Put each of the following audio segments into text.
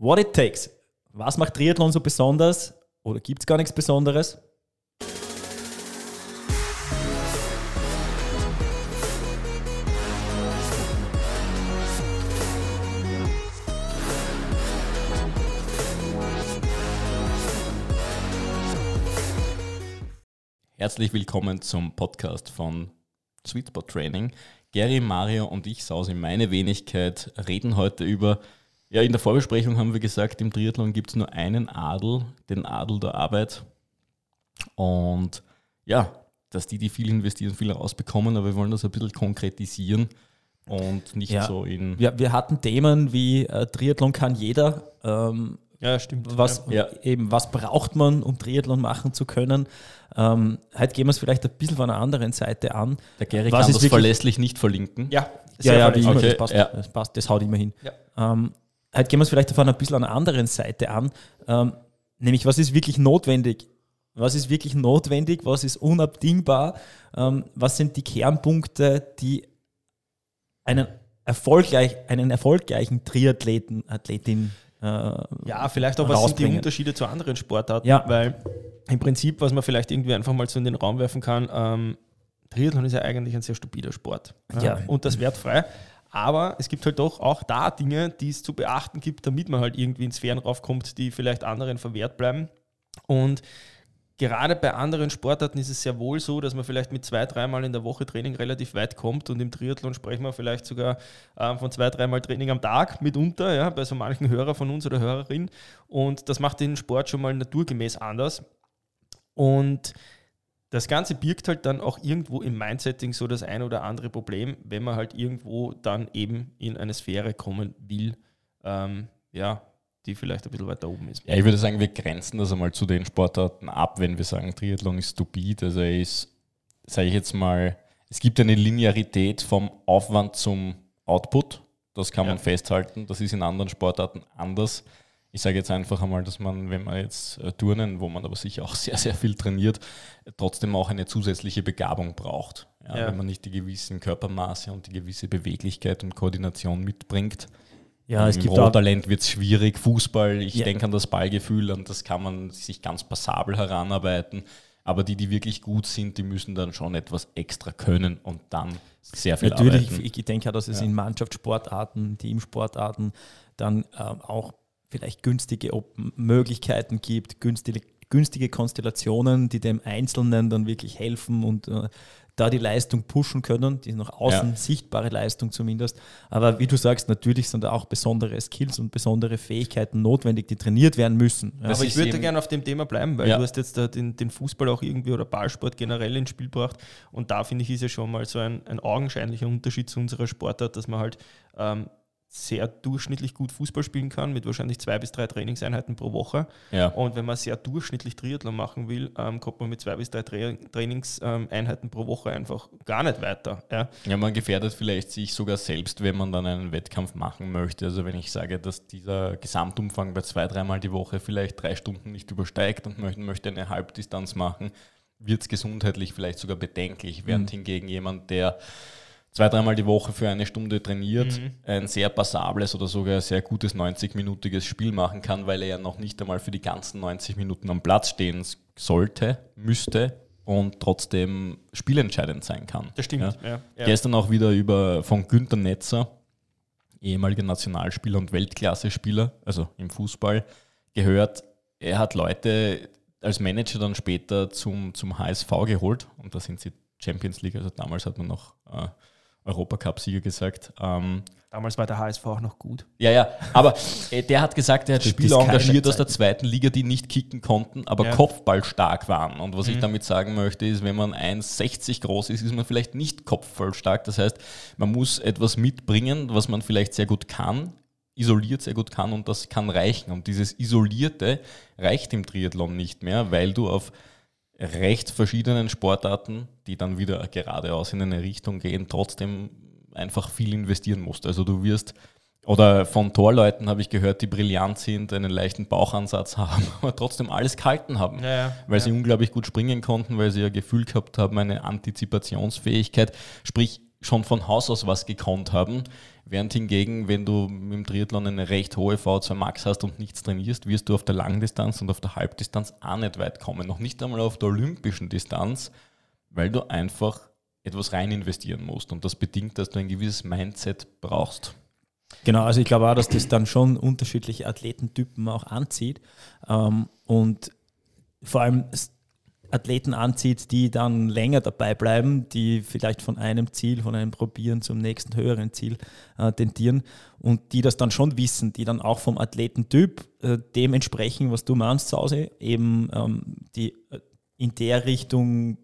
What it takes. Was macht Triathlon so besonders? Oder gibt es gar nichts Besonderes? Herzlich willkommen zum Podcast von Sweet Spot Training. Gary, Mario und ich, Saus in meine Wenigkeit, reden heute über, ja, in der Vorbesprechung haben wir gesagt, im Triathlon gibt es nur einen Adel, den Adel der Arbeit. Und ja, dass die, die viel investieren, viel rausbekommen, aber wir wollen das ein bisschen konkretisieren und nicht Ja. so in. Ja, wir hatten Themen wie äh, Triathlon kann jeder. Ähm, Ja, stimmt. was, Ja. eben, was braucht man, um Triathlon machen zu können? Ähm, heute gehen wir es vielleicht ein bisschen von einer anderen Seite an. Der Gary Was kann ist das verlässlich nicht verlinken. Ja, Ja, ja, wie verlässlich. immer, Okay, das, passt, ja. das passt, das haut immer hin. Ja. Ähm, heute gehen wir es vielleicht von ein bisschen an einer anderen Seite an, ähm, nämlich was ist wirklich notwendig? Was ist wirklich notwendig? Was ist unabdingbar? Ähm, was sind die Kernpunkte, die einen, erfolgreich, einen erfolgreichen Triathleten, Athletin äh, Ja, vielleicht auch, was sind die? Unterschiede zu anderen Sportarten? Ja. Weil im Prinzip, was man vielleicht irgendwie einfach mal so in den Raum werfen kann, ähm, Triathlon ist ja eigentlich ein sehr stupider Sport. Ja. Und das wertfrei. Aber es gibt halt doch auch da Dinge, die es zu beachten gibt, damit man halt irgendwie in Sphären raufkommt, die vielleicht anderen verwehrt bleiben. Und gerade bei anderen Sportarten ist es sehr wohl so, dass man vielleicht mit zwei, dreimal in der Woche Training relativ weit kommt und im Triathlon sprechen wir vielleicht sogar ähm, von zwei, dreimal Training am Tag mitunter, ja, bei so manchen Hörer von uns oder Hörerin. Und das macht den Sport schon mal naturgemäß anders. Und das Ganze birgt halt dann auch irgendwo im Mindsetting so das ein oder andere Problem, wenn man halt irgendwo dann eben in eine Sphäre kommen will, ähm, ja, die vielleicht ein bisschen weiter oben ist. Ja, ich würde sagen, wir grenzen das einmal zu den Sportarten ab, wenn wir sagen, Triathlon ist stupid. Also er ist, sage ich jetzt mal, es gibt eine Linearität vom Aufwand zum Output. Das kann man Ja. festhalten. Das ist in anderen Sportarten anders. Ich sage jetzt einfach einmal, dass man, wenn man jetzt äh, Turnen, wo man aber sicher auch sehr, sehr viel trainiert, äh, trotzdem auch eine zusätzliche Begabung braucht. Ja, Ja. Wenn man nicht die gewissen Körpermaße und die gewisse Beweglichkeit und Koordination mitbringt. ja, es Im gibt Rohtalent wird es schwierig. Fußball, ich Ja. denke an das Ballgefühl, an das kann man sich ganz passabel heranarbeiten. Aber die, die wirklich gut sind, die müssen dann schon etwas extra können und dann sehr viel Natürlich, arbeiten. ich denke auch, dass es in Mannschaftssportarten, Teamsportarten dann ähm, auch vielleicht günstige Op Möglichkeiten gibt, günstige, günstige Konstellationen, die dem Einzelnen dann wirklich helfen und äh, da die Leistung pushen können, die nach außen Ja. sichtbare Leistung zumindest. Aber wie du sagst, natürlich sind da auch besondere Skills und besondere Fähigkeiten notwendig, die trainiert werden müssen. Ja. Aber ich würde gerne auf dem Thema bleiben, weil Ja. du hast jetzt da den, den Fußball auch irgendwie oder Ballsport generell ins Spiel gebracht. Und da finde ich, ist ja schon mal so ein, ein augenscheinlicher Unterschied zu unserer Sportart, dass man halt ähm, sehr durchschnittlich gut Fußball spielen kann, mit wahrscheinlich zwei bis drei Trainingseinheiten pro Woche. Ja. Und wenn man sehr durchschnittlich Triathlon machen will, ähm, kommt man mit zwei bis drei Tra Trainingseinheiten pro Woche einfach gar nicht weiter. Ja. ja, man gefährdet vielleicht sich sogar selbst, wenn man dann einen Wettkampf machen möchte. Also wenn ich sage, dass dieser Gesamtumfang bei zwei, dreimal die Woche vielleicht drei Stunden nicht übersteigt und möchte, möchte eine Halbdistanz machen, wird es gesundheitlich vielleicht sogar bedenklich. Während hingegen jemand, der zwei, dreimal die Woche für eine Stunde trainiert, Mhm. ein sehr passables oder sogar sehr gutes 90-minütiges Spiel machen kann, weil er ja noch nicht einmal für die ganzen 90 Minuten am Platz stehen sollte, müsste und trotzdem spielentscheidend sein kann. Das stimmt. Ja. Ja. Ja. Gestern auch wieder über von Günter Netzer, ehemaliger Nationalspieler und Weltklasse-Spieler, also im Fußball, gehört. Er hat Leute als Manager dann später zum, zum HSV geholt und da sind sie Champions League, also damals hat man noch äh, Europacup-Sieger gesagt. Ähm, Damals war der HSV auch noch gut. ja, ja, aber äh, der hat gesagt, er hat Spieler engagiert aus der zweiten Liga, die nicht kicken konnten, aber Ja. kopfballstark waren. Und was ich Mhm. damit sagen möchte, ist, wenn man 1,60 groß ist, ist man vielleicht nicht kopfballstark. Das heißt, man muss etwas mitbringen, was man vielleicht sehr gut kann, isoliert sehr gut kann und das kann reichen. Und dieses Isolierte reicht im Triathlon nicht mehr, weil du auf recht verschiedenen Sportarten, die dann wieder geradeaus in eine Richtung gehen, trotzdem einfach viel investieren musst. Also du wirst, oder von Torleuten habe ich gehört, die brillant sind, einen leichten Bauchansatz haben, aber trotzdem alles gehalten haben. Ja, ja. Weil ja. sie unglaublich gut springen konnten, weil sie ja Gefühl gehabt haben, eine Antizipationsfähigkeit, sprich schon von Haus aus was gekonnt haben, Während hingegen, wenn du im Triathlon eine recht hohe V2 Max hast und nichts trainierst, wirst du auf der Langdistanz und auf der Halbdistanz auch nicht weit kommen. Noch nicht einmal auf der olympischen Distanz, weil du einfach etwas rein investieren musst. Und das bedingt, dass du ein gewisses Mindset brauchst. Genau, also ich glaube auch, dass das dann schon unterschiedliche Athletentypen auch anzieht. Ähm, und vor allem Athleten anzieht, die dann länger dabei bleiben, die vielleicht von einem Ziel, von einem Probieren zum nächsten höheren Ziel äh, tendieren und die das dann schon wissen, die dann auch vom Athletentyp äh, dem entsprechen, was du meinst zu Hause, eben ähm, die äh, in der Richtung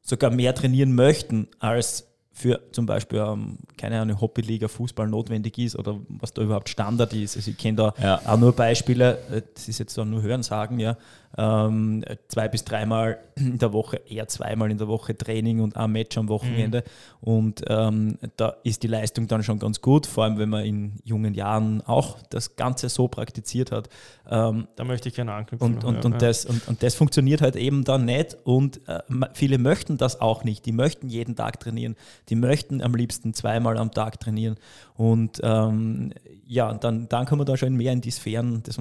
sogar mehr trainieren möchten, als für zum Beispiel, ähm, keine Ahnung, Hobbyliga Fußball notwendig ist oder was da überhaupt Standard ist. Also ich kenne da ja. auch nur Beispiele, äh, das ist jetzt dann nur Hören sagen, ja, ähm, zwei bis dreimal in der Woche, eher zweimal in der Woche Training und ein Match am Wochenende. Mhm. Und ähm, da ist die Leistung dann schon ganz gut, vor allem wenn man in jungen Jahren auch das Ganze so praktiziert hat. Ähm, da möchte ich gerne anknüpfen. Und, und, und, ja. das, und, und das funktioniert halt eben dann nicht und äh, viele möchten das auch nicht. Die möchten jeden Tag trainieren, die möchten am liebsten zweimal am Tag trainieren. Und ähm, ja, dann, dann kommen wir da schon mehr in die Sphären, das,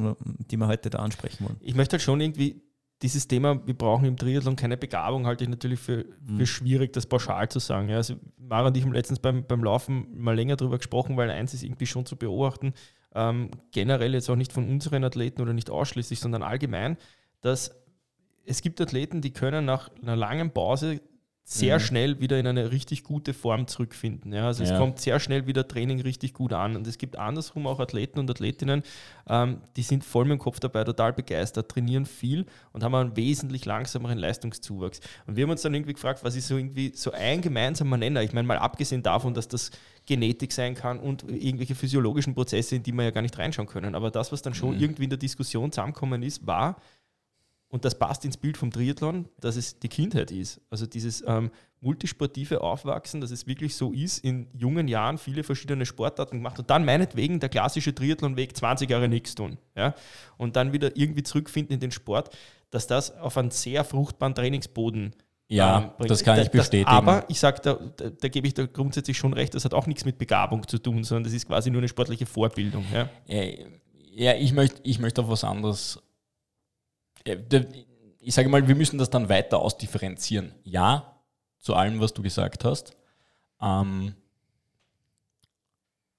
die wir heute da ansprechen wollen. Ich möchte halt schon irgendwie dieses Thema, wir brauchen im Triathlon keine Begabung, halte ich natürlich für, für mhm. schwierig, das pauschal zu sagen. Ja, also Mara und ich haben letztens beim, beim Laufen mal länger darüber gesprochen, weil eins ist irgendwie schon zu beobachten, ähm, generell jetzt auch nicht von unseren Athleten oder nicht ausschließlich, sondern allgemein, dass es gibt Athleten, die können nach einer langen Pause sehr mhm. schnell wieder in eine richtig gute Form zurückfinden. Ja, also ja. es kommt sehr schnell wieder Training richtig gut an. Und es gibt andersrum auch Athleten und Athletinnen, ähm, die sind voll mit dem Kopf dabei, total begeistert, trainieren viel und haben einen wesentlich langsameren Leistungszuwachs. Und wir haben uns dann irgendwie gefragt, was ist so irgendwie so ein gemeinsamer Nenner? Ich meine, mal abgesehen davon, dass das Genetik sein kann und irgendwelche physiologischen Prozesse, in die wir ja gar nicht reinschauen können. Aber das, was dann schon mhm. irgendwie in der Diskussion zusammengekommen ist, war, und das passt ins Bild vom Triathlon, dass es die Kindheit ist. Also dieses ähm, multisportive Aufwachsen, dass es wirklich so ist, in jungen Jahren viele verschiedene Sportarten gemacht und dann meinetwegen der klassische Triathlonweg 20 Jahre nichts tun. Ja? Und dann wieder irgendwie zurückfinden in den Sport, dass das auf einen sehr fruchtbaren Trainingsboden ja, ähm, das kann ich bestätigen. Das, aber ich sage, da, da, da, gebe ich da grundsätzlich schon recht, das hat auch nichts mit Begabung zu tun, sondern das ist quasi nur eine sportliche Vorbildung. Ja, ja ich möchte ich möcht auf was anderes ich sage mal, wir müssen das dann weiter ausdifferenzieren. Ja, zu allem, was du gesagt hast. Ähm,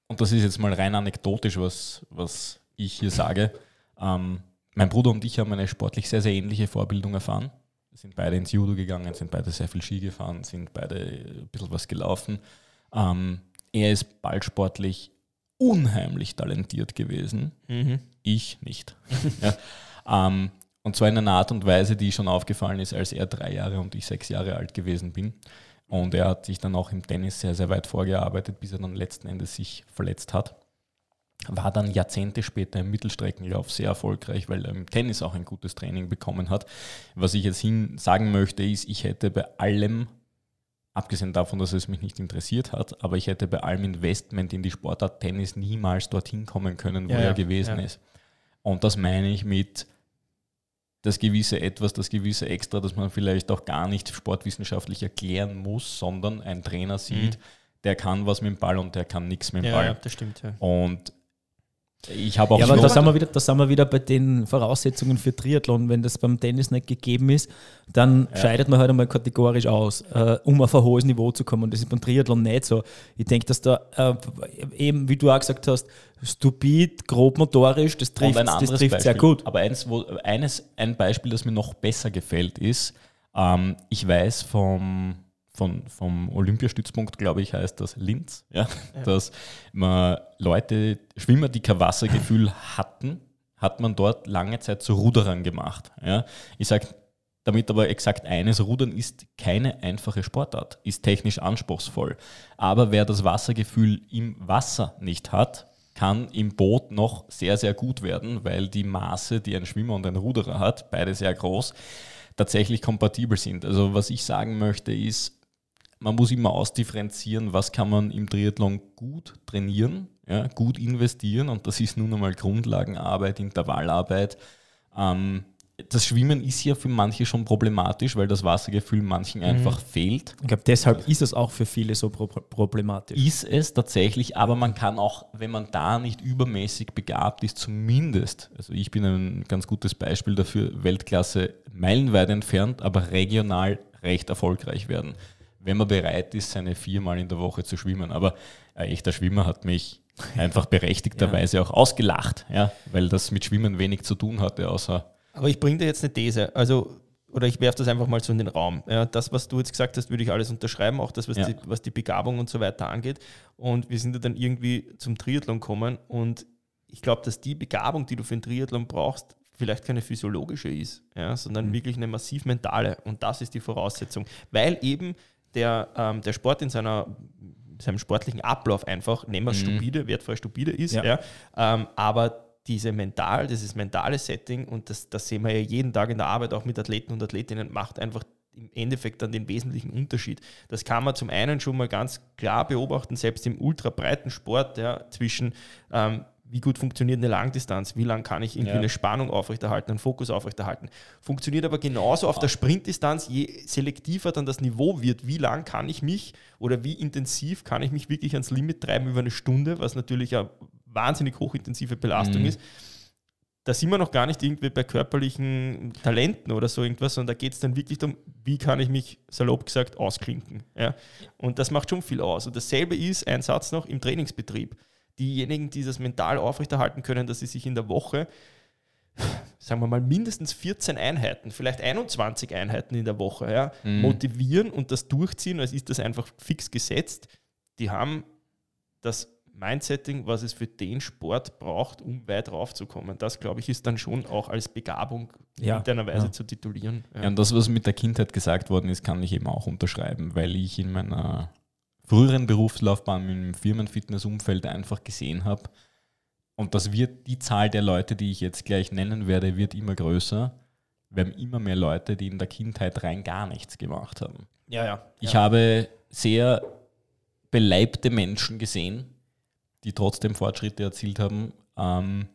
und das ist jetzt mal rein anekdotisch, was, was ich hier sage. Ähm, mein Bruder und ich haben eine sportlich sehr, sehr ähnliche Vorbildung erfahren. Wir sind beide ins Judo gegangen, sind beide sehr viel Ski gefahren, sind beide ein bisschen was gelaufen. Ähm, er ist ballsportlich unheimlich talentiert gewesen. Mhm. Ich nicht. ja. ähm, und zwar in einer Art und Weise, die schon aufgefallen ist, als er drei Jahre und ich sechs Jahre alt gewesen bin. Und er hat sich dann auch im Tennis sehr, sehr weit vorgearbeitet, bis er dann letzten Endes sich verletzt hat. War dann Jahrzehnte später im Mittelstreckenlauf sehr erfolgreich, weil er im Tennis auch ein gutes Training bekommen hat. Was ich jetzt hin sagen möchte, ist, ich hätte bei allem, abgesehen davon, dass es mich nicht interessiert hat, aber ich hätte bei allem Investment in die Sportart Tennis niemals dorthin kommen können, wo ja, er gewesen ja. ist. Und das meine ich mit, das gewisse Etwas, das gewisse Extra, das man vielleicht auch gar nicht sportwissenschaftlich erklären muss, sondern ein Trainer sieht, mhm. der kann was mit dem Ball und der kann nichts mit dem ja, Ball. Ja, das stimmt. Ja. Und ich habe auch ja, aber da sind, wir wieder, da sind wir wieder bei den Voraussetzungen für Triathlon. Wenn das beim Tennis nicht gegeben ist, dann ja. scheidet man halt einmal kategorisch aus, äh, um auf ein hohes Niveau zu kommen. Und das ist beim Triathlon nicht so. Ich denke, dass da äh, eben, wie du auch gesagt hast, stupid, grob motorisch, das trifft, das trifft sehr gut. Aber eins, wo, eines, ein Beispiel, das mir noch besser gefällt, ist, ähm, ich weiß vom von, vom Olympiastützpunkt, glaube ich, heißt das Linz, ja? ja. dass man Leute, Schwimmer, die kein Wassergefühl hatten, hat man dort lange Zeit zu Ruderern gemacht. Ja? Ich sage damit aber exakt eines, Rudern ist keine einfache Sportart, ist technisch anspruchsvoll. Aber wer das Wassergefühl im Wasser nicht hat, kann im Boot noch sehr, sehr gut werden, weil die Maße, die ein Schwimmer und ein Ruderer hat, beide sehr groß, tatsächlich kompatibel sind. Also was ich sagen möchte ist, man muss immer ausdifferenzieren, was kann man im Triathlon gut trainieren, ja, gut investieren und das ist nun einmal Grundlagenarbeit, Intervallarbeit. Ähm, das Schwimmen ist ja für manche schon problematisch, weil das Wassergefühl manchen einfach fehlt. Ich glaube, deshalb ist es auch für viele so pro problematisch. Ist es tatsächlich, aber man kann auch, wenn man da nicht übermäßig begabt ist, zumindest, also ich bin ein ganz gutes Beispiel dafür, Weltklasse meilenweit entfernt, aber regional recht erfolgreich werden, wenn man bereit ist, seine viermal in der Woche zu schwimmen. Aber ein echter Schwimmer hat mich einfach berechtigterweise auch ausgelacht, ja, weil das mit Schwimmen wenig zu tun hatte, außer Aber ich bringe dir jetzt eine These. Also, oder ich werfe das einfach mal so in den Raum. Ja, das, was du jetzt gesagt hast, würde ich alles unterschreiben, auch das, was, Ja. die, was die Begabung und so weiter angeht. Und wir sind ja dann irgendwie zum Triathlon gekommen und ich glaube, dass die Begabung, die du für einen Triathlon brauchst, vielleicht keine physiologische ist, ja, sondern wirklich eine massiv mentale. Und das ist die Voraussetzung. Weil eben der, ähm, der Sport in seiner, seinem sportlichen Ablauf einfach, nehmen wir es stupide, wertfrei stupide ist, Ja. ja. Ähm, aber diese mental, dieses mentale Setting, und das, das sehen wir ja jeden Tag in der Arbeit auch mit Athleten und Athletinnen, macht einfach im Endeffekt dann den wesentlichen Unterschied. Das kann man zum einen schon mal ganz klar beobachten, selbst im ultrabreiten Sport, ja, zwischen ähm, wie gut funktioniert eine Langdistanz, wie lang kann ich irgendwie Ja. eine Spannung aufrechterhalten, einen Fokus aufrechterhalten. Funktioniert aber genauso auf der Sprintdistanz, je selektiver dann das Niveau wird, wie lang kann ich mich oder wie intensiv kann ich mich wirklich ans Limit treiben über eine Stunde, was natürlich eine wahnsinnig hochintensive Belastung Mhm. ist. Da sind wir noch gar nicht irgendwie bei körperlichen Talenten oder so irgendwas, sondern da geht es dann wirklich darum, wie kann ich mich salopp gesagt ausklinken. Ja? Und das macht schon viel aus. Und dasselbe ist, ein Satz noch, im Trainingsbetrieb. Diejenigen, die das mental aufrechterhalten können, dass sie sich in der Woche, sagen wir mal, mindestens 14 Einheiten, vielleicht 21 Einheiten in der Woche ja, motivieren und das durchziehen, als ist das einfach fix gesetzt, die haben das Mindsetting, was es für den Sport braucht, um weit raufzukommen. Das, glaube ich, ist dann schon auch als Begabung in Ja, irgendeiner Weise ja. zu titulieren. Ja, und das, was mit der Kindheit gesagt worden ist, kann ich eben auch unterschreiben, weil ich in meiner früheren Berufslaufbahn im Firmenfitnessumfeld einfach gesehen habe, und das wird die Zahl der Leute, die ich jetzt gleich nennen werde, wird immer größer. Wir haben immer mehr Leute, die in der Kindheit rein gar nichts gemacht haben. ja. ja. Ich habe sehr beleibte Menschen gesehen, die trotzdem Fortschritte erzielt haben. Ähm,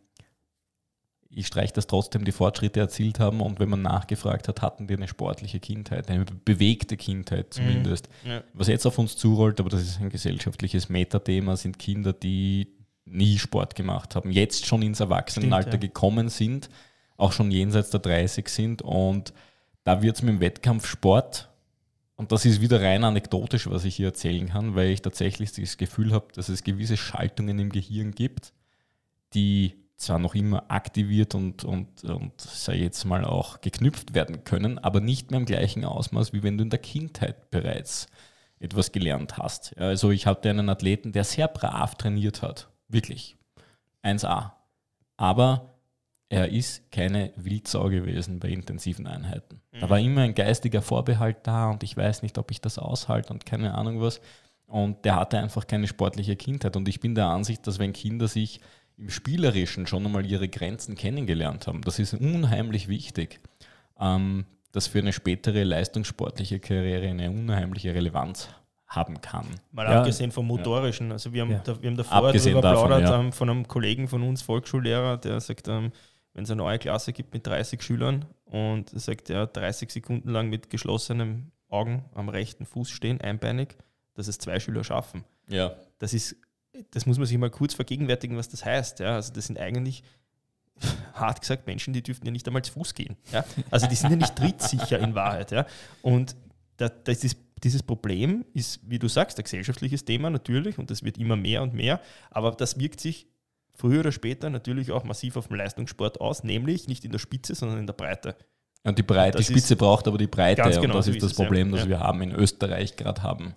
ich streiche das trotzdem, die Fortschritte erzielt haben und wenn man nachgefragt hat, hatten die eine sportliche Kindheit, eine bewegte Kindheit zumindest. Ja. Was jetzt auf uns zurollt, aber das ist ein gesellschaftliches Metathema, sind Kinder, die nie Sport gemacht haben, jetzt schon ins Erwachsenenalter Stimmt, ja. gekommen sind, auch schon jenseits der 30 sind und da wird es mit dem Wettkampfsport, und das ist wieder rein anekdotisch, was ich hier erzählen kann, weil ich tatsächlich das Gefühl habe, dass es gewisse Schaltungen im Gehirn gibt, die zwar noch immer aktiviert und, und, und sei jetzt mal auch geknüpft werden können, aber nicht mehr im gleichen Ausmaß, wie wenn du in der Kindheit bereits etwas gelernt hast. Also ich hatte einen Athleten, der sehr brav trainiert hat, wirklich 1A. Aber er ist keine Wildsau gewesen bei intensiven Einheiten. Da war immer ein geistiger Vorbehalt da und ich weiß nicht, ob ich das aushalte und keine Ahnung was. Und der hatte einfach keine sportliche Kindheit. Und ich bin der Ansicht, dass wenn Kinder sich im Spielerischen schon einmal ihre Grenzen kennengelernt haben, das ist unheimlich wichtig, ähm, dass für eine spätere leistungssportliche Karriere eine unheimliche Relevanz haben kann. Mal Ja. abgesehen vom Motorischen. Also wir haben, Ja. da, wir haben davor Abgesehen darüber davon, plaudert ja. ähm, von einem Kollegen von uns, Volksschullehrer, der sagt, ähm, wenn es eine neue Klasse gibt mit 30 Schülern und er sagt, ja, 30 Sekunden lang mit geschlossenen Augen am rechten Fuß stehen, einbeinig, dass es zwei Schüler schaffen. Ja. Das ist, das muss man sich mal kurz vergegenwärtigen, was das heißt. Ja? Also das sind eigentlich hart gesagt Menschen, die dürften ja nicht einmal zu Fuß gehen. Ja? Also die sind ja nicht trittsicher in Wahrheit. Ja? Und da, das ist, dieses Problem ist, wie du sagst, ein gesellschaftliches Thema natürlich und das wird immer mehr und mehr, aber das wirkt sich früher oder später natürlich auch massiv auf den Leistungssport aus, nämlich nicht in der Spitze, sondern in der Breite. Und die Breite, die Das Spitze braucht aber die Breite. Genau und das so ist das es, ja. Problem, das wir haben in Österreich gerade haben.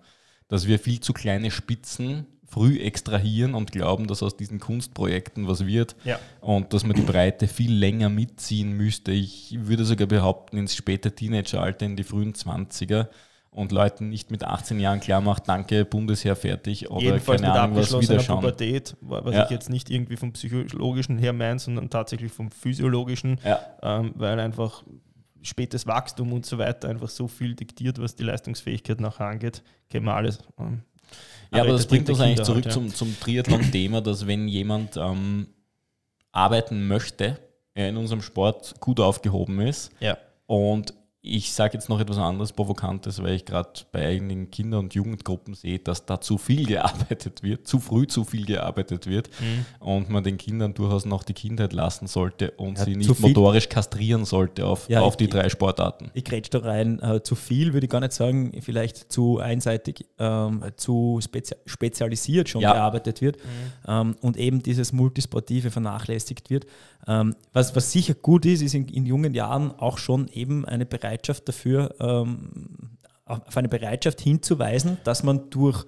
Dass wir viel zu kleine Spitzen früh extrahieren und glauben, dass aus diesen Kunstprojekten was wird. Ja. Und dass man die Breite viel länger mitziehen müsste. Ich würde sogar behaupten, ins späte Teenageralter, in die frühen 20er und Leuten nicht mit 18 Jahren klar macht, danke, Bundesheer fertig oder Jedenfalls keine mit Ahnung was wieder schauen. Pubertät, wa- was Ja. ich jetzt nicht irgendwie vom psychologischen her meine, sondern tatsächlich vom physiologischen, Ja. ähm, weil einfach spätes Wachstum und so weiter einfach so viel diktiert, was die Leistungsfähigkeit nachher angeht, kennen wir alles. Ähm, Ja, aber das bringt uns eigentlich zurück halt, zum, zum Triathlon-Thema, dass wenn jemand ähm, arbeiten möchte er in unserem Sport gut aufgehoben ist. Ja. Und ich sage jetzt noch etwas anderes Provokantes, weil ich gerade bei einigen Kinder- und Jugendgruppen sehe, dass da zu viel gearbeitet wird, zu früh zu viel gearbeitet wird und man den Kindern durchaus noch die Kindheit lassen sollte und Ja, sie nicht motorisch kastrieren sollte auf, Ja, auf die ich- drei Sportarten. Ich grätsch da rein. Äh, zu viel würde ich gar nicht sagen, vielleicht zu einseitig, ähm, zu spezi spezialisiert schon Ja. gearbeitet wird ähm, und eben dieses Multisportive vernachlässigt wird. Ähm, was, was sicher gut ist, ist in, in jungen Jahren auch schon eben eine Bereitschaft dafür, ähm, auf eine Bereitschaft hinzuweisen, dass man durch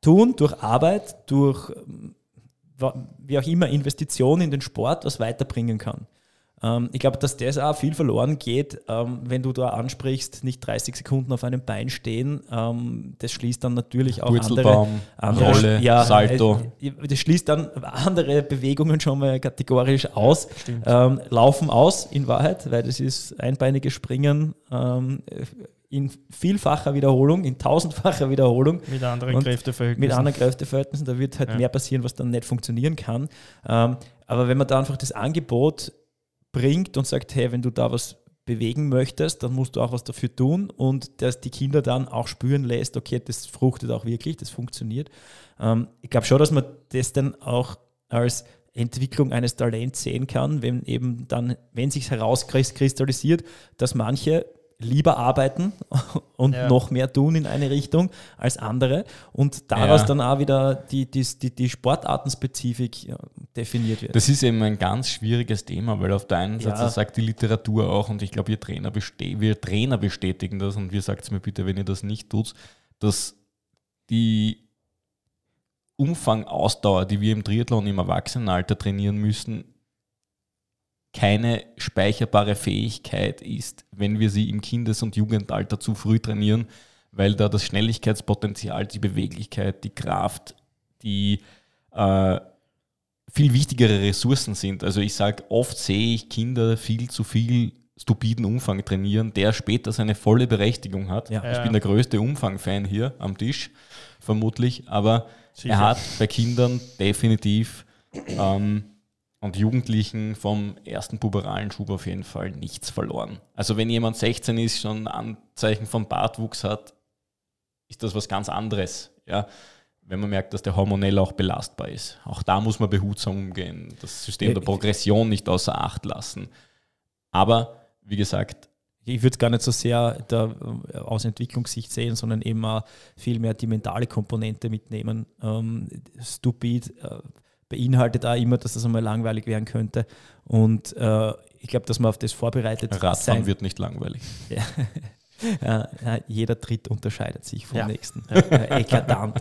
Tun, durch Arbeit, durch ähm, wie auch immer Investitionen in den Sport was weiterbringen kann. Ähm, ich glaube, dass das auch viel verloren geht, ähm, wenn du da ansprichst, nicht 30 Sekunden auf einem Bein stehen. Ähm, das schließt dann natürlich auch andere, andere Rolle, Salto. äh, Das schließt dann andere Bewegungen schon mal kategorisch aus. Ähm, laufen aus in Wahrheit, weil das ist einbeinige Springen ähm, in vielfacher Wiederholung, in tausendfacher Wiederholung Mit anderen Und Kräfteverhältnissen. mit anderen Kräfteverhältnissen, da wird halt Ja. mehr passieren, was dann nicht funktionieren kann. Ähm, aber wenn man da einfach das Angebot bringt und sagt, hey, wenn du da was bewegen möchtest, dann musst du auch was dafür tun und dass die Kinder dann auch spüren lässt, okay, das fruchtet auch wirklich, das funktioniert. Ähm, ich glaube schon, dass man das dann auch als Entwicklung eines Talents sehen kann, wenn eben dann, wenn sich herauskristallisiert, dass manche lieber arbeiten und Ja. noch mehr tun in eine Richtung als andere und daraus Ja. dann auch wieder die, die, die, die Sportartenspezifik ja, definiert wird. Das ist eben ein ganz schwieriges Thema, weil auf der einen Seite Ja. sagt die Literatur auch, und ich glaube, wir Trainer, wir Trainer bestätigen das, und wir sagt es mir bitte, wenn ihr das nicht tut, dass die Umfangausdauer, die wir im Triathlon im Erwachsenenalter trainieren müssen, keine speicherbare Fähigkeit ist, wenn wir sie im Kindes- und Jugendalter zu früh trainieren, weil da das Schnelligkeitspotenzial, die Beweglichkeit, die Kraft, die äh, viel wichtigere Ressourcen sind. Also ich sage, oft sehe ich Kinder viel zu viel stupiden Umfang trainieren, der später seine volle Berechtigung hat. Ja. Ich bin der größte Umfang-Fan hier am Tisch, vermutlich, aber Sicher. er hat bei Kindern definitiv ähm, und Jugendlichen vom ersten puberalen Schub auf jeden Fall nichts verloren. Also wenn jemand 16 ist, schon Anzeichen von Bartwuchs hat, ist das was ganz anderes. Ja? Wenn man merkt, dass der hormonell auch belastbar ist. Auch da muss man behutsam umgehen, das System der Äh, Progression nicht außer Acht lassen. Aber wie gesagt, ich würde es gar nicht so sehr da äh, aus Entwicklungssicht sehen, sondern eben auch viel mehr die mentale Komponente mitnehmen. Ähm, Stupid äh, beinhaltet auch immer, dass das einmal langweilig werden könnte. Und äh, ich glaube, dass man auf das vorbereitet Radfahren sein wird nicht langweilig. Ja, ja, jeder Tritt unterscheidet sich vom Ja. nächsten. Äh, eklatant.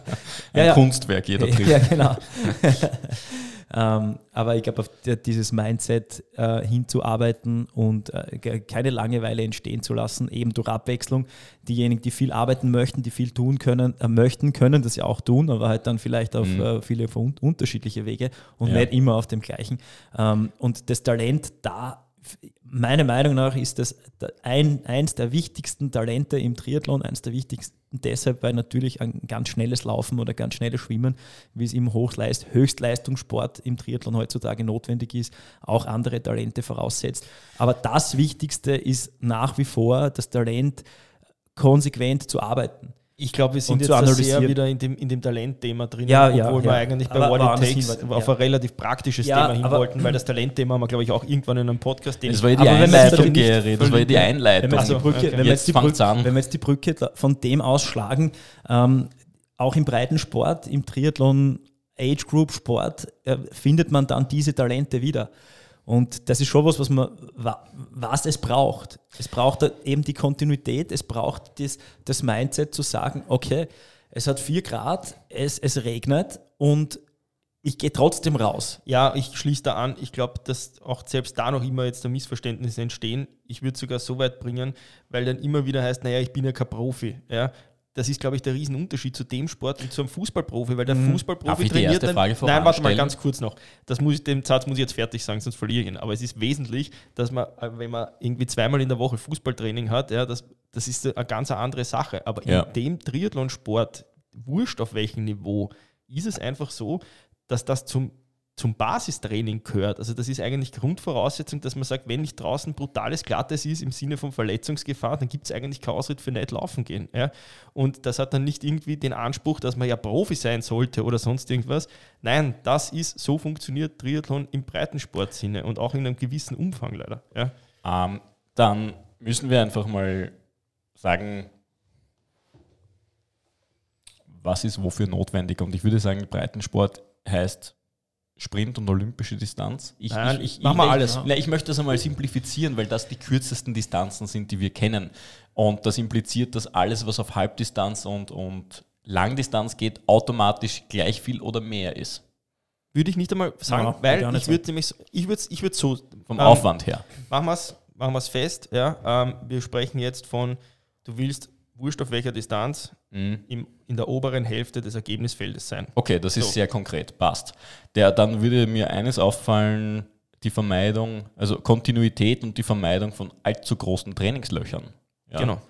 Ein Ja, ja. Kunstwerk, jeder Tritt. Ja, genau. ähm, aber ich glaube, auf die- dieses Mindset äh, hinzuarbeiten und äh, keine Langeweile entstehen zu lassen, eben durch Abwechslung. Diejenigen, die viel arbeiten möchten, die viel tun können, äh, möchten, können das ja auch tun, aber halt dann vielleicht auf Mhm. äh, viele un unterschiedliche Wege und Ja. nicht immer auf dem gleichen. Ähm, und das Talent da, meiner Meinung nach, ist das da- ein, eins der wichtigsten Talente im Triathlon, eins der wichtigsten deshalb, weil natürlich ein ganz schnelles Laufen oder ganz schnelles Schwimmen, wie es im Hochleist Höchstleistungssport im Triathlon heutzutage notwendig ist, auch andere Talente voraussetzt. Aber das Wichtigste ist nach wie vor das Talent, konsequent zu arbeiten. Ich glaube, wir sind jetzt sehr wieder in dem, in dem Talentthema drin, Ja, ja, obwohl wir ja. eigentlich bei What It Takes hin, auf ja. ein relativ praktisches Ja, Thema hin wollten, weil das Talentthema haben wir, glaube ich, auch irgendwann in einem Podcast, Das war ja die Einleitung, Gary. Das war ja die Wenn Einleitung. wir Brücke, okay. wenn wir Jetzt jetzt, die fangt's Brücke, an. wenn wir jetzt die Brücke von dem ausschlagen, ähm, auch im Breitensport, im Triathlon Age Group Sport, äh, findet man dann diese Talente wieder. Und das ist schon was, was man, wa- was es braucht. Es braucht eben die Kontinuität, es braucht das, das Mindset zu sagen, okay, es hat vier Grad, es, es regnet und ich gehe trotzdem raus. Ja, ich schließe da an. Ich glaube, dass auch selbst da noch immer jetzt da Missverständnisse entstehen. Ich würde sogar so weit bringen, weil dann immer wieder heißt, naja, ich bin ja kein Profi. Ja, das ist, glaube ich, der Riesenunterschied zu dem Sport und zum Fußballprofi, weil der Darf Fußballprofi trainiert dann. Nein, warte mal ganz kurz noch. Das muss ich, den Satz muss ich jetzt fertig sagen, sonst verliere ich ihn. Aber es ist wesentlich, dass man, äh, wenn man irgendwie zweimal in der Woche Fußballtraining hat, ja, das, das ist eine ganz andere Sache. Aber Ja. in dem Triathlonsport, wurscht auf welchem Niveau, ist es einfach so, dass das zum zum Basistraining gehört. Also das ist eigentlich Grundvoraussetzung, dass man sagt, wenn nicht draußen brutales Glattes ist im Sinne von Verletzungsgefahr, dann gibt es eigentlich keinen Ausritt für nicht laufen gehen. Ja? Und das hat dann nicht irgendwie den Anspruch, dass man ja Profi sein sollte oder sonst irgendwas. Nein, das ist, so funktioniert Triathlon im Breitensportsinne und auch in einem gewissen Umfang leider. Ja? Ähm, dann müssen wir einfach mal sagen, was ist wofür notwendig. Und ich würde sagen, Breitensport heißt Sprint und olympische Distanz. Ich, Nein, ich, ich, mach mal alles. Ich, ich möchte das einmal simplifizieren, weil das die kürzesten Distanzen sind, die wir kennen. Und das impliziert, dass alles, was auf Halbdistanz und, und Langdistanz geht, automatisch gleich viel oder mehr ist. Würde ich nicht einmal sagen, ja, weil ich würde nämlich, ich würde ich würd so. Vom ähm, Aufwand her. Machen wir es machen fest, ja. Ähm, wir sprechen jetzt von, du willst wurscht auf welcher Distanz, mhm. im, in der oberen Hälfte des Ergebnisfeldes sein. Okay, das ist so. sehr konkret, passt. Der, dann würde mir eines auffallen, die Vermeidung, also Kontinuität und die Vermeidung von allzu großen Trainingslöchern. Ja. Genau.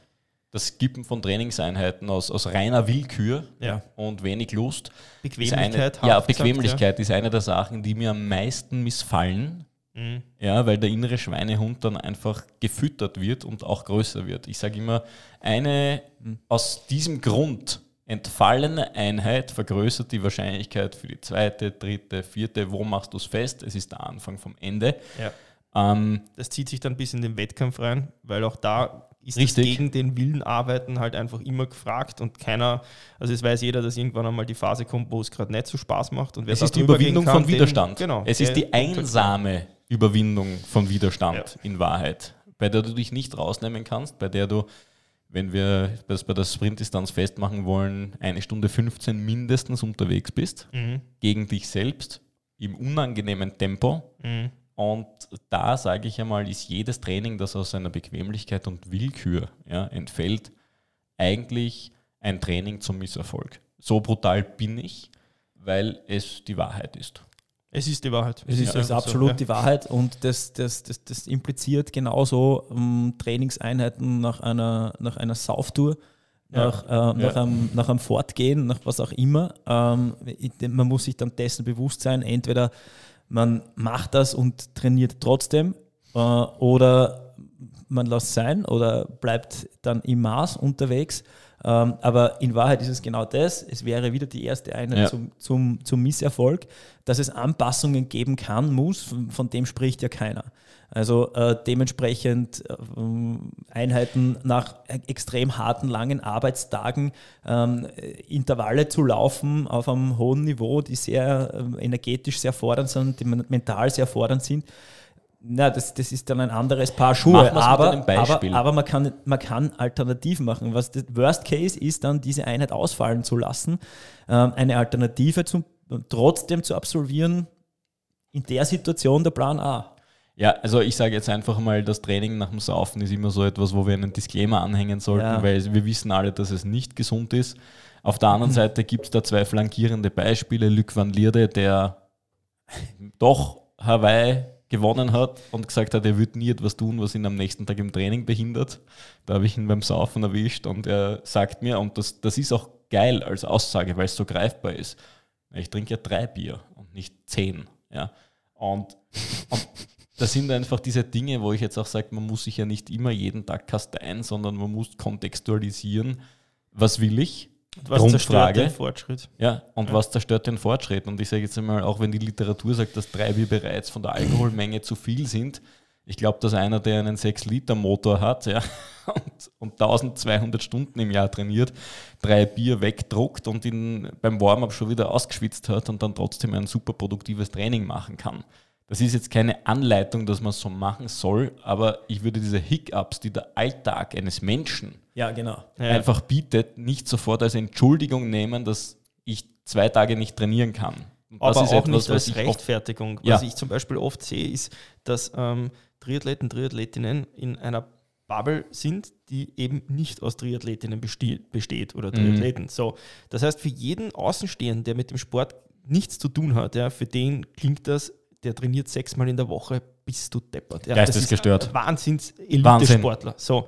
Das Skippen von Trainingseinheiten aus, aus reiner Willkür ja. und wenig Lust. Bequemlichkeit. Eine, ja, Bequemlichkeit gesagt, ja. ist eine der Sachen, die mir am meisten missfallen Mhm. Ja, weil der innere Schweinehund dann einfach gefüttert wird und auch größer wird. Ich sage immer, eine mhm. aus diesem Grund entfallene Einheit vergrößert die Wahrscheinlichkeit für die zweite, dritte, vierte. Wo machst du es fest? Es ist der Anfang vom Ende. Ja. Ähm, das zieht sich dann bis in den Wettkampf rein, weil auch da ist Richtig. gegen den Willen arbeiten halt einfach immer gefragt und keiner, also es weiß jeder, dass irgendwann einmal die Phase kommt, wo es gerade nicht so Spaß macht. Und wer es ist die Überwindung kann, von Widerstand. Den, genau, es ist die einsame Überwindung von Widerstand ja. in Wahrheit, bei der du dich nicht rausnehmen kannst, bei der du, wenn wir das bei der Sprintdistanz festmachen wollen, eine Stunde 15 mindestens unterwegs bist, mhm. gegen dich selbst, im unangenehmen Tempo. Mhm. Und da sage ich einmal, ist jedes Training, das aus einer Bequemlichkeit und Willkür ja, entfällt, eigentlich ein Training zum Misserfolg. So brutal bin ich, weil es die Wahrheit ist. Es ist die Wahrheit. Es ist, ja, ist absolut so, ja. die Wahrheit und das, das, das, das impliziert genauso um, Trainingseinheiten nach einer, nach einer Sauftour, nach, ja. äh, nach, einem, nach einem Fortgehen, nach was auch immer. Ähm, man muss sich dann dessen bewusst sein, entweder man macht das und trainiert trotzdem äh, oder man lässt sein oder bleibt dann im Maß unterwegs. Ähm, aber in Wahrheit ist es genau das. Es wäre wieder die erste Einheit ja. zum, zum, zum Misserfolg, dass es Anpassungen geben kann, muss, von, von dem spricht ja keiner. Also äh, dementsprechend äh, Einheiten nach extrem harten, langen Arbeitstagen, ähm, Intervalle zu laufen auf einem hohen Niveau, die sehr äh, energetisch sehr fordernd sind, die mental sehr fordernd sind na, das, das ist dann ein anderes Paar Schuhe. Aber, aber, aber, man, kann, man kann Alternativen machen. Was das Worst Case ist, dann diese Einheit ausfallen zu lassen, ähm, eine Alternative zum, trotzdem zu absolvieren, in der Situation der Plan A. Ja, also ich sage jetzt einfach mal, das Training nach dem Saufen ist immer so etwas, wo wir einen Disclaimer anhängen sollten, ja. weil wir wissen alle, dass es nicht gesund ist. Auf der anderen Seite gibt es da zwei flankierende Beispiele. Luc van Lierde, der doch Hawaii gewonnen hat und gesagt hat, er würde nie etwas tun, was ihn am nächsten Tag im Training behindert. Da habe ich ihn beim Saufen erwischt und er sagt mir, und das, das ist auch geil als Aussage, weil es so greifbar ist, ich trinke ja drei Bier und nicht zehn. Ja. Und, und das sind einfach diese Dinge, wo ich jetzt auch sage, man muss sich ja nicht immer jeden Tag kasteien, sondern man muss kontextualisieren, was will ich was zerstört den Fortschritt? Ja, und ja. was zerstört den Fortschritt? Und ich sage jetzt einmal, auch wenn die Literatur sagt, dass drei Bier bereits von der Alkoholmenge zu viel sind, ich glaube, dass einer, der einen 6-Liter-Motor hat ja, und, und 1200 Stunden im Jahr trainiert, drei Bier wegdruckt und ihn beim Warm-up schon wieder ausgeschwitzt hat und dann trotzdem ein super produktives Training machen kann. Das ist jetzt keine Anleitung, dass man es so machen soll, aber ich würde diese Hiccups, die der Alltag eines Menschen ja, genau. einfach bietet, nicht sofort als Entschuldigung nehmen, dass ich zwei Tage nicht trainieren kann. Und aber auch etwas, nicht als Rechtfertigung. Was ich zum Beispiel oft sehe, ist, dass ähm, Triathleten, Triathletinnen in einer Bubble sind, die eben nicht aus Triathletinnen besteht oder mhm. Triathleten. Mhm. So, das heißt, für jeden Außenstehenden, der mit dem Sport nichts zu tun hat, ja, für den klingt das der trainiert sechsmal in der Woche, bist du deppert. Ja, Geistesgestört. Wahnsinns-Elite-Sportler. So,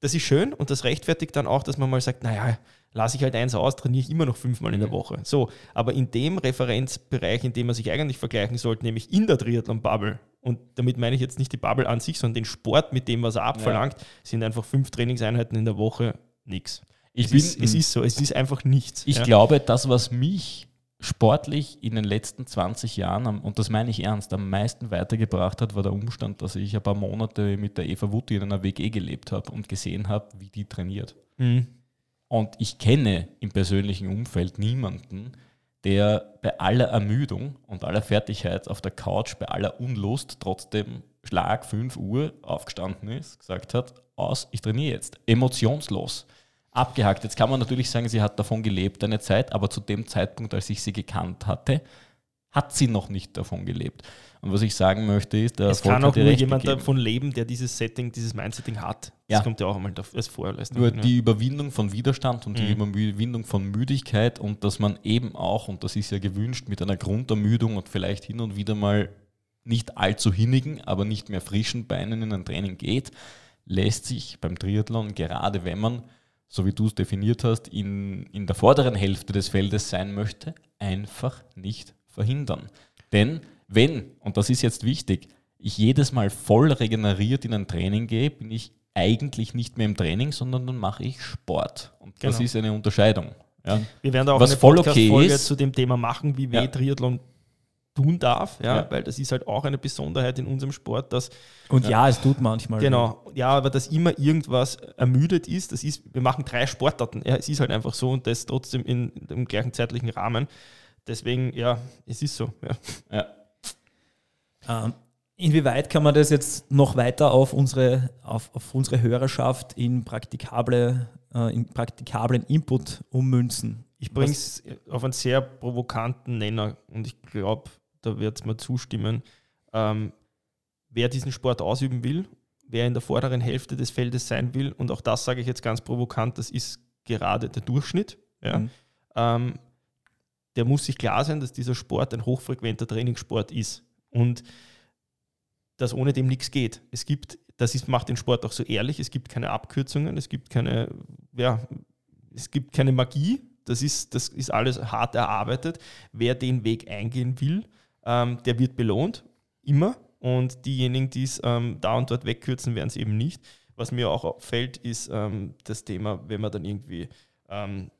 das ist schön und das rechtfertigt dann auch, dass man mal sagt, naja, lasse ich halt eins aus, trainiere ich immer noch fünfmal in der Woche. So, aber in dem Referenzbereich, in dem man sich eigentlich vergleichen sollte, nämlich in der Triathlon-Bubble, und damit meine ich jetzt nicht die Bubble an sich, sondern den Sport mit dem, was er abverlangt, ja. sind einfach fünf Trainingseinheiten in der Woche nichts. es, ist, es ist so, es ist einfach nichts. Ich ja. glaube, das, was mich sportlich in den letzten 20 Jahren, und das meine ich ernst, am meisten weitergebracht hat, war der Umstand, dass ich ein paar Monate mit der Eva Wutti in einer WG gelebt habe und gesehen habe, wie die trainiert. Mhm. Und ich kenne im persönlichen Umfeld niemanden, der bei aller Ermüdung und aller Fertigkeit auf der Couch, bei aller Unlust trotzdem Schlag 5 Uhr aufgestanden ist, gesagt hat, aus, ich trainiere jetzt, emotionslos abgehakt. Jetzt kann man natürlich sagen, sie hat davon gelebt eine Zeit, aber zu dem Zeitpunkt, als ich sie gekannt hatte, hat sie noch nicht davon gelebt. Und was ich sagen möchte ist, der es Erfolg kann auch nur jemand gegeben. davon leben, der dieses Setting, dieses Mindsetting hat. Das ja. kommt ja auch einmal als Vorleistung. Nur die Überwindung von Widerstand und mhm. die Überwindung von Müdigkeit und dass man eben auch, und das ist ja gewünscht, mit einer Grundermüdung und vielleicht hin und wieder mal nicht allzu hinnigen, aber nicht mehr frischen Beinen in ein Training geht, lässt sich beim Triathlon, gerade wenn man so wie du es definiert hast, in, in der vorderen Hälfte des Feldes sein möchte, einfach nicht verhindern. Denn wenn, und das ist jetzt wichtig, ich jedes Mal voll regeneriert in ein Training gehe, bin ich eigentlich nicht mehr im Training, sondern dann mache ich Sport. Und genau. das ist eine Unterscheidung. Ja. Wir werden da auch Was eine Podcast-Folge okay zu dem Thema machen, wie weh ja. Triathlon tun darf, ja, ja, weil das ist halt auch eine Besonderheit in unserem Sport, dass und ja, äh, es tut manchmal. Genau, ja, aber dass immer irgendwas ermüdet ist, das ist, wir machen drei Sportarten, ja, es ist halt einfach so und das trotzdem in, in dem gleichen zeitlichen Rahmen. Deswegen, ja, es ist so. Ja. ja. Ähm, inwieweit kann man das jetzt noch weiter auf unsere, auf, auf unsere Hörerschaft in praktikable, äh, in praktikablen Input ummünzen? Ich bringe es auf einen sehr provokanten Nenner und ich glaube, da wird es mir zustimmen. Ähm, wer diesen Sport ausüben will, wer in der vorderen Hälfte des Feldes sein will, und auch das sage ich jetzt ganz provokant, das ist gerade der Durchschnitt. Ja? Mhm. Ähm, der muss sich klar sein, dass dieser Sport ein hochfrequenter Trainingssport ist und dass ohne dem nichts geht. Es gibt, das ist, macht den Sport auch so ehrlich, es gibt keine Abkürzungen, es gibt keine, ja, es gibt keine Magie, das ist, das ist alles hart erarbeitet. Wer den Weg eingehen will, ähm, der wird belohnt, immer. Und diejenigen, die es ähm, da und dort wegkürzen, werden es eben nicht. Was mir auch auffällt, ist ähm, das Thema, wenn man dann irgendwie, ähm,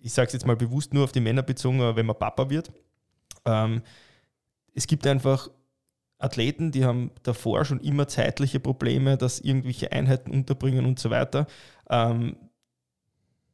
ich sage es jetzt mal bewusst nur auf die Männer bezogen, aber wenn man Papa wird, ähm, es gibt einfach Athleten, die haben davor schon immer zeitliche Probleme, dass irgendwelche Einheiten unterbringen und so weiter. Ähm,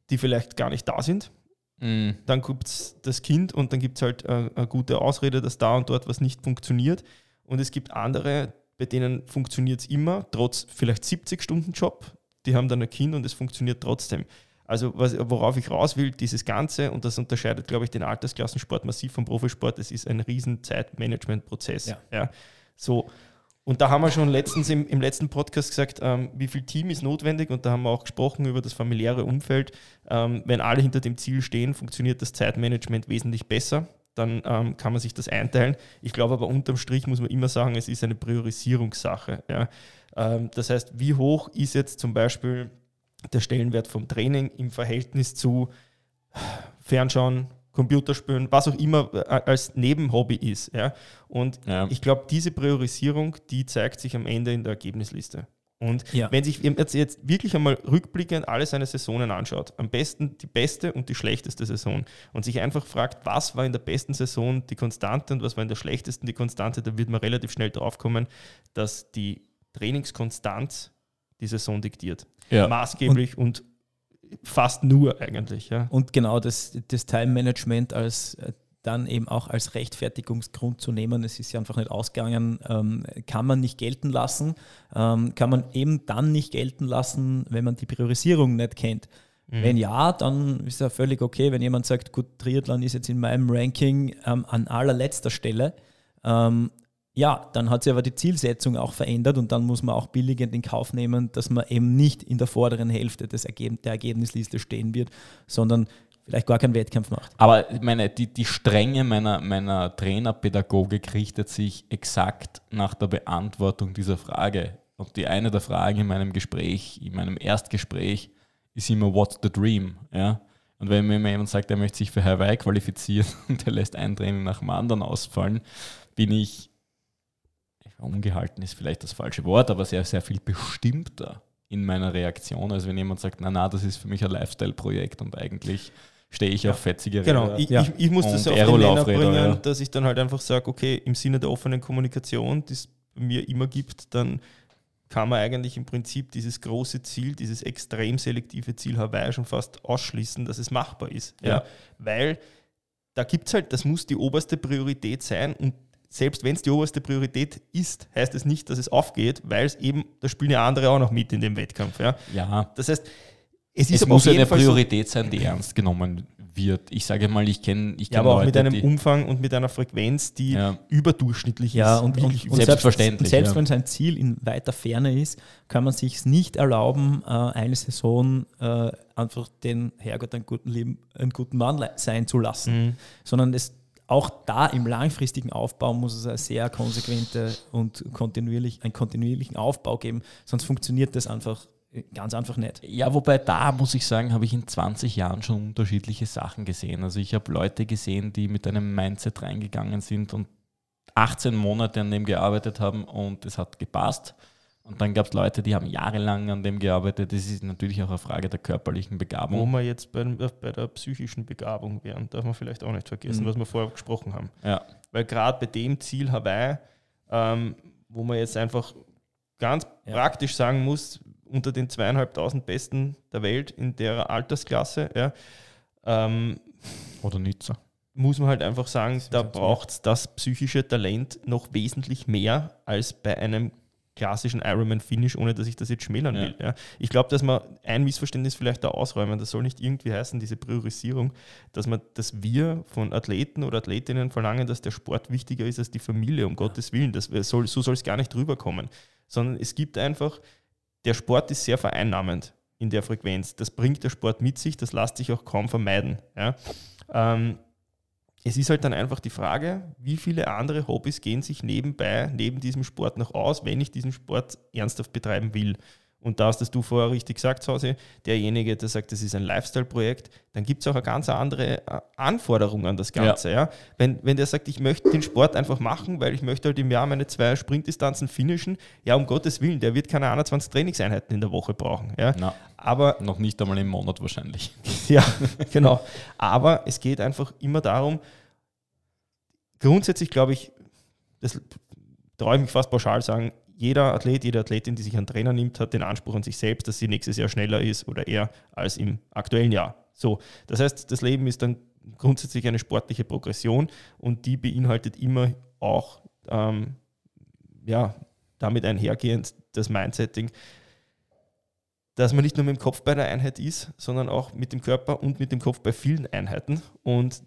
die vielleicht gar nicht da sind. Mhm. Dann gibt es das Kind und dann gibt es halt eine, eine gute Ausrede, dass da und dort was nicht funktioniert. Und es gibt andere, bei denen funktioniert es immer, trotz vielleicht 70-Stunden-Job. Die haben dann ein Kind und es funktioniert trotzdem. Also was, worauf ich raus will, dieses Ganze, und das unterscheidet, glaube ich, den Altersklassensport massiv vom Profisport, es ist ein riesen Zeitmanagement-Prozess. Ja. ja. So, und da haben wir schon letztens im, im letzten Podcast gesagt, ähm, wie viel Team ist notwendig und da haben wir auch gesprochen über das familiäre Umfeld. Ähm, wenn alle hinter dem Ziel stehen, funktioniert das Zeitmanagement wesentlich besser. Dann ähm, kann man sich das einteilen. Ich glaube aber unterm Strich muss man immer sagen, es ist eine Priorisierungssache. Ja. Ähm, das heißt, wie hoch ist jetzt zum Beispiel der Stellenwert vom Training im Verhältnis zu Fernschauen, Computerspielen, was auch immer äh, als Nebenhobby ist. Ja? Und ja. ich glaube, diese Priorisierung, die zeigt sich am Ende in der Ergebnisliste. Und ja. wenn sich jetzt, jetzt wirklich einmal rückblickend alle seine Saisonen anschaut, am besten die beste und die schlechteste Saison und sich einfach fragt, was war in der besten Saison die Konstante und was war in der schlechtesten die Konstante, dann wird man relativ schnell drauf kommen, dass die Trainingskonstanz die Saison diktiert. Ja. Maßgeblich und, und fast nur eigentlich. Ja. Und genau das, das Time-Management als äh, dann eben auch als Rechtfertigungsgrund zu nehmen, es ist ja einfach nicht ausgegangen, ähm, kann man nicht gelten lassen, ähm, kann man eben dann nicht gelten lassen, wenn man die Priorisierung nicht kennt. Mhm. Wenn ja, dann ist ja völlig okay, wenn jemand sagt, gut, Triathlon ist jetzt in meinem Ranking ähm, an allerletzter Stelle, ähm, ja, dann hat sich aber die Zielsetzung auch verändert und dann muss man auch billigend in Kauf nehmen, dass man eben nicht in der vorderen Hälfte des Ergeb der Ergebnisliste stehen wird, sondern vielleicht gar keinen Wettkampf macht. Aber meine, die, die Strenge meiner, meiner Trainerpädagogik richtet sich exakt nach der Beantwortung dieser Frage. Und die eine der Fragen in meinem Gespräch, in meinem Erstgespräch, ist immer what's the dream, ja. Und wenn mir jemand sagt, er möchte sich für Hawaii qualifizieren und er lässt ein Training nach dem anderen ausfallen, bin ich, ungehalten ist vielleicht das falsche Wort, aber sehr, sehr viel bestimmter in meiner Reaktion, als wenn jemand sagt, na na, das ist für mich ein Lifestyle-Projekt und eigentlich stehe ich auf fetzige Genau, Räder. ich, Ja. ich, ich muss das Und ja auf den Nenner bringen, ja. dass ich dann halt einfach sage, okay, im Sinne der offenen Kommunikation, die es mir immer gibt, dann kann man eigentlich im Prinzip dieses große Ziel, dieses extrem selektive Ziel Hawaii schon fast ausschließen, dass es machbar ist. Ja. Ja. Weil da gibt es halt, das muss die oberste Priorität sein und selbst wenn es die oberste Priorität ist, heißt es nicht, dass es aufgeht, weil es eben, da spielen ja andere auch noch mit in dem Wettkampf. Ja. Ja, Das heißt, es ist es aber muss eine Fall so, Priorität sein, die ernst genommen wird. Ich sage mal, ich kenne ich ja, kenn aber auch Leute, mit einem die, Umfang und mit einer Frequenz, die Ja. überdurchschnittlich Ja, ist. und, und, Wirklich und Selbstverständlich, Selbst, und selbst ja. wenn sein Ziel in weiter Ferne ist, kann man sich nicht erlauben, äh, eine Saison äh, einfach den Herrgott einen guten, Leben, einen guten Mann sein zu lassen. Mhm. Sondern es, auch da im langfristigen Aufbau muss es eine sehr konsequente und kontinuierlich, einen kontinuierlichen Aufbau geben, sonst funktioniert das einfach äh, ganz einfach nicht. Ja, wobei da muss ich sagen, habe ich in 20 Jahren schon unterschiedliche Sachen gesehen. Also ich habe Leute gesehen, die mit einem Mindset reingegangen sind und 18 Monate an dem gearbeitet haben und es hat gepasst. Und dann gab es Leute, die haben jahrelang an dem gearbeitet. Das ist natürlich auch eine Frage der körperlichen Wo Begabung. wir jetzt bei, bei der psychischen Begabung wären, darf man vielleicht auch nicht vergessen, Mhm. was wir vorher gesprochen haben. Ja, Weil gerade bei dem Ziel Hawaii, ähm, wo man jetzt einfach ganz Ja. praktisch sagen muss, unter den zweieinhalbtausend Besten der Welt in der Altersklasse, ja, ähm, oder Nizza. muss man halt einfach sagen, da braucht es das psychische Talent noch wesentlich mehr als bei einem klassischen Ironman-Finish, ohne dass ich das jetzt schmälern Ja. will. Ja. Ich glaube, dass man ein Missverständnis vielleicht da ausräumen, das soll nicht irgendwie heißen, diese Priorisierung, dass man, dass wir von Athleten oder Athletinnen verlangen, dass der Sport wichtiger ist als die Familie, um Gottes Willen. Das soll, so soll es gar nicht rüberkommen. Sondern es gibt einfach, der Sport ist sehr vereinnahmend in der Frequenz. Das bringt der Sport mit sich, das lässt sich auch kaum vermeiden. Ja. Ähm, es ist halt dann einfach die Frage, wie viele andere Hobbys gehen sich nebenbei, neben diesem Sport noch aus, wenn ich diesen Sport ernsthaft betreiben will. Und da hast das du vorher richtig gesagt, Hause, derjenige, der sagt, das ist ein Lifestyle-Projekt, dann gibt es auch eine ganz andere äh, Anforderung an das Ganze. Ja. Wenn, wenn der sagt, ich möchte den Sport einfach machen, weil ich möchte halt im Jahr meine zwei Sprintdistanzen finishen, ja, um Gottes Willen, der wird keine 21 Trainingseinheiten in der Woche brauchen. Ja. Na, Aber noch nicht einmal im Monat wahrscheinlich. ja, genau. Aber es geht einfach immer darum, grundsätzlich glaube ich, das traue ich mich fast pauschal sagen, jeder Athlet, jede Athletin, die sich einen Trainer nimmt, hat den Anspruch an sich selbst, dass sie nächstes Jahr schneller ist oder eher als im aktuellen Jahr. So, das heißt, das Leben ist dann grundsätzlich eine sportliche Progression und die beinhaltet immer auch ähm, ja, damit einhergehend das Mindsetting, dass man nicht nur mit dem Kopf bei der Einheit ist, sondern auch mit dem Körper und mit dem Kopf bei vielen Einheiten. Und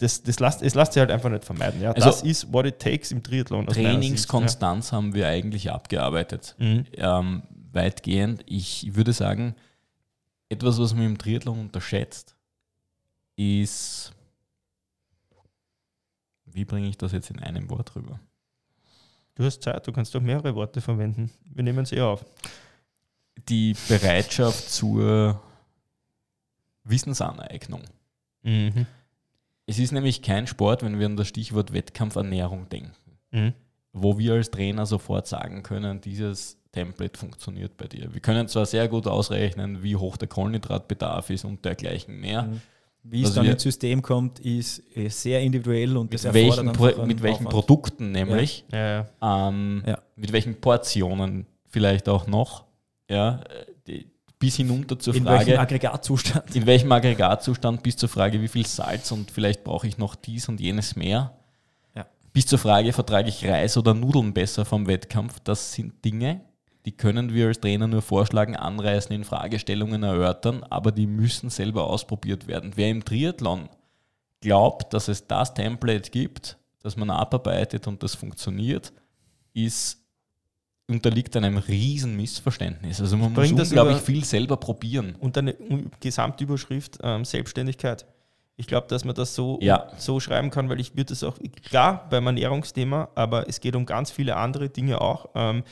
das, das lasst, es lässt sich halt einfach nicht vermeiden. Ja. Also das ist what it takes im Triathlon. Trainingskonstanz haben wir eigentlich abgearbeitet. Ja. Mhm. ähm, weitgehend. Ich würde sagen, etwas, was man im Triathlon unterschätzt, ist, wie bringe ich das jetzt in einem Wort rüber? Du hast Zeit, du kannst doch mehrere Worte verwenden. Wir nehmen sie auf. Die Bereitschaft zur Wissensaneignung. Mhm. Es ist nämlich kein Sport, wenn wir an das Stichwort Wettkampfernährung denken, Mhm. wo wir als Trainer sofort sagen können, dieses Template funktioniert bei dir. Wir können zwar sehr gut ausrechnen, wie hoch der Kohlenhydratbedarf ist und dergleichen mehr. Mhm. Wie es dann ins System kommt, ist sehr individuell und Mit welchen, Pro mit welchen Aufwand. Produkten nämlich, Ja, ja. ähm, Ja. mit welchen Portionen vielleicht auch noch, ja, äh, die, bis hinunter zur In welchem Frage, Aggregatzustand? in welchem Aggregatzustand, bis zur Frage, wie viel Salz und vielleicht brauche ich noch dies und jenes mehr, Ja. bis zur Frage, vertrage ich Reis oder Nudeln besser vom Wettkampf, das sind Dinge, die können wir als Trainer nur vorschlagen, anreißen, in Fragestellungen erörtern, aber die müssen selber ausprobiert werden. Wer im Triathlon glaubt, dass es das Template gibt, das man abarbeitet und das funktioniert, ist unterliegt einem riesen Missverständnis. Also man muss unglaublich über- viel selber probieren. Und eine Gesamtüberschrift ähm, Selbstständigkeit. Ich glaube, dass man das so, Ja. so schreiben kann, weil ich würde es auch, klar, beim Ernährungsthema, aber es geht um ganz viele andere Dinge auch. Ähm,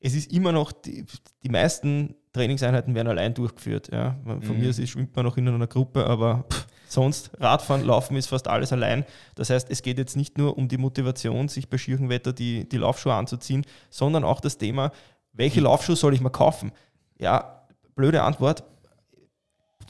es ist immer noch, die, die meisten Trainingseinheiten werden allein durchgeführt. Ja. Von Mhm. mir aus schwimmt man noch in einer Gruppe, aber pff, sonst Radfahren, Laufen ist fast alles allein. Das heißt, es geht jetzt nicht nur um die Motivation, sich bei schierem Wetter die, die Laufschuhe anzuziehen, sondern auch das Thema, welche Laufschuhe soll ich mir kaufen? Ja, blöde Antwort.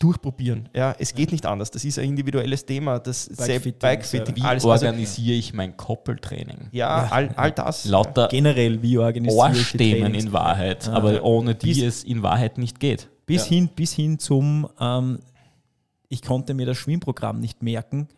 Durchprobieren. Ja, es geht nicht anders. Das ist ein individuelles Thema. Das Bikefitting, Bikefitting, Wie alles. Also, organisiere ich mein Koppeltraining? ja, all, all das. Lauter Generell, wie organisiere ich Trainings? in Wahrheit, Ah. aber ohne die Bis- es in Wahrheit nicht geht. Bis, Ja. hin, bis hin zum, ähm, ich konnte mir das Schwimmprogramm nicht merken.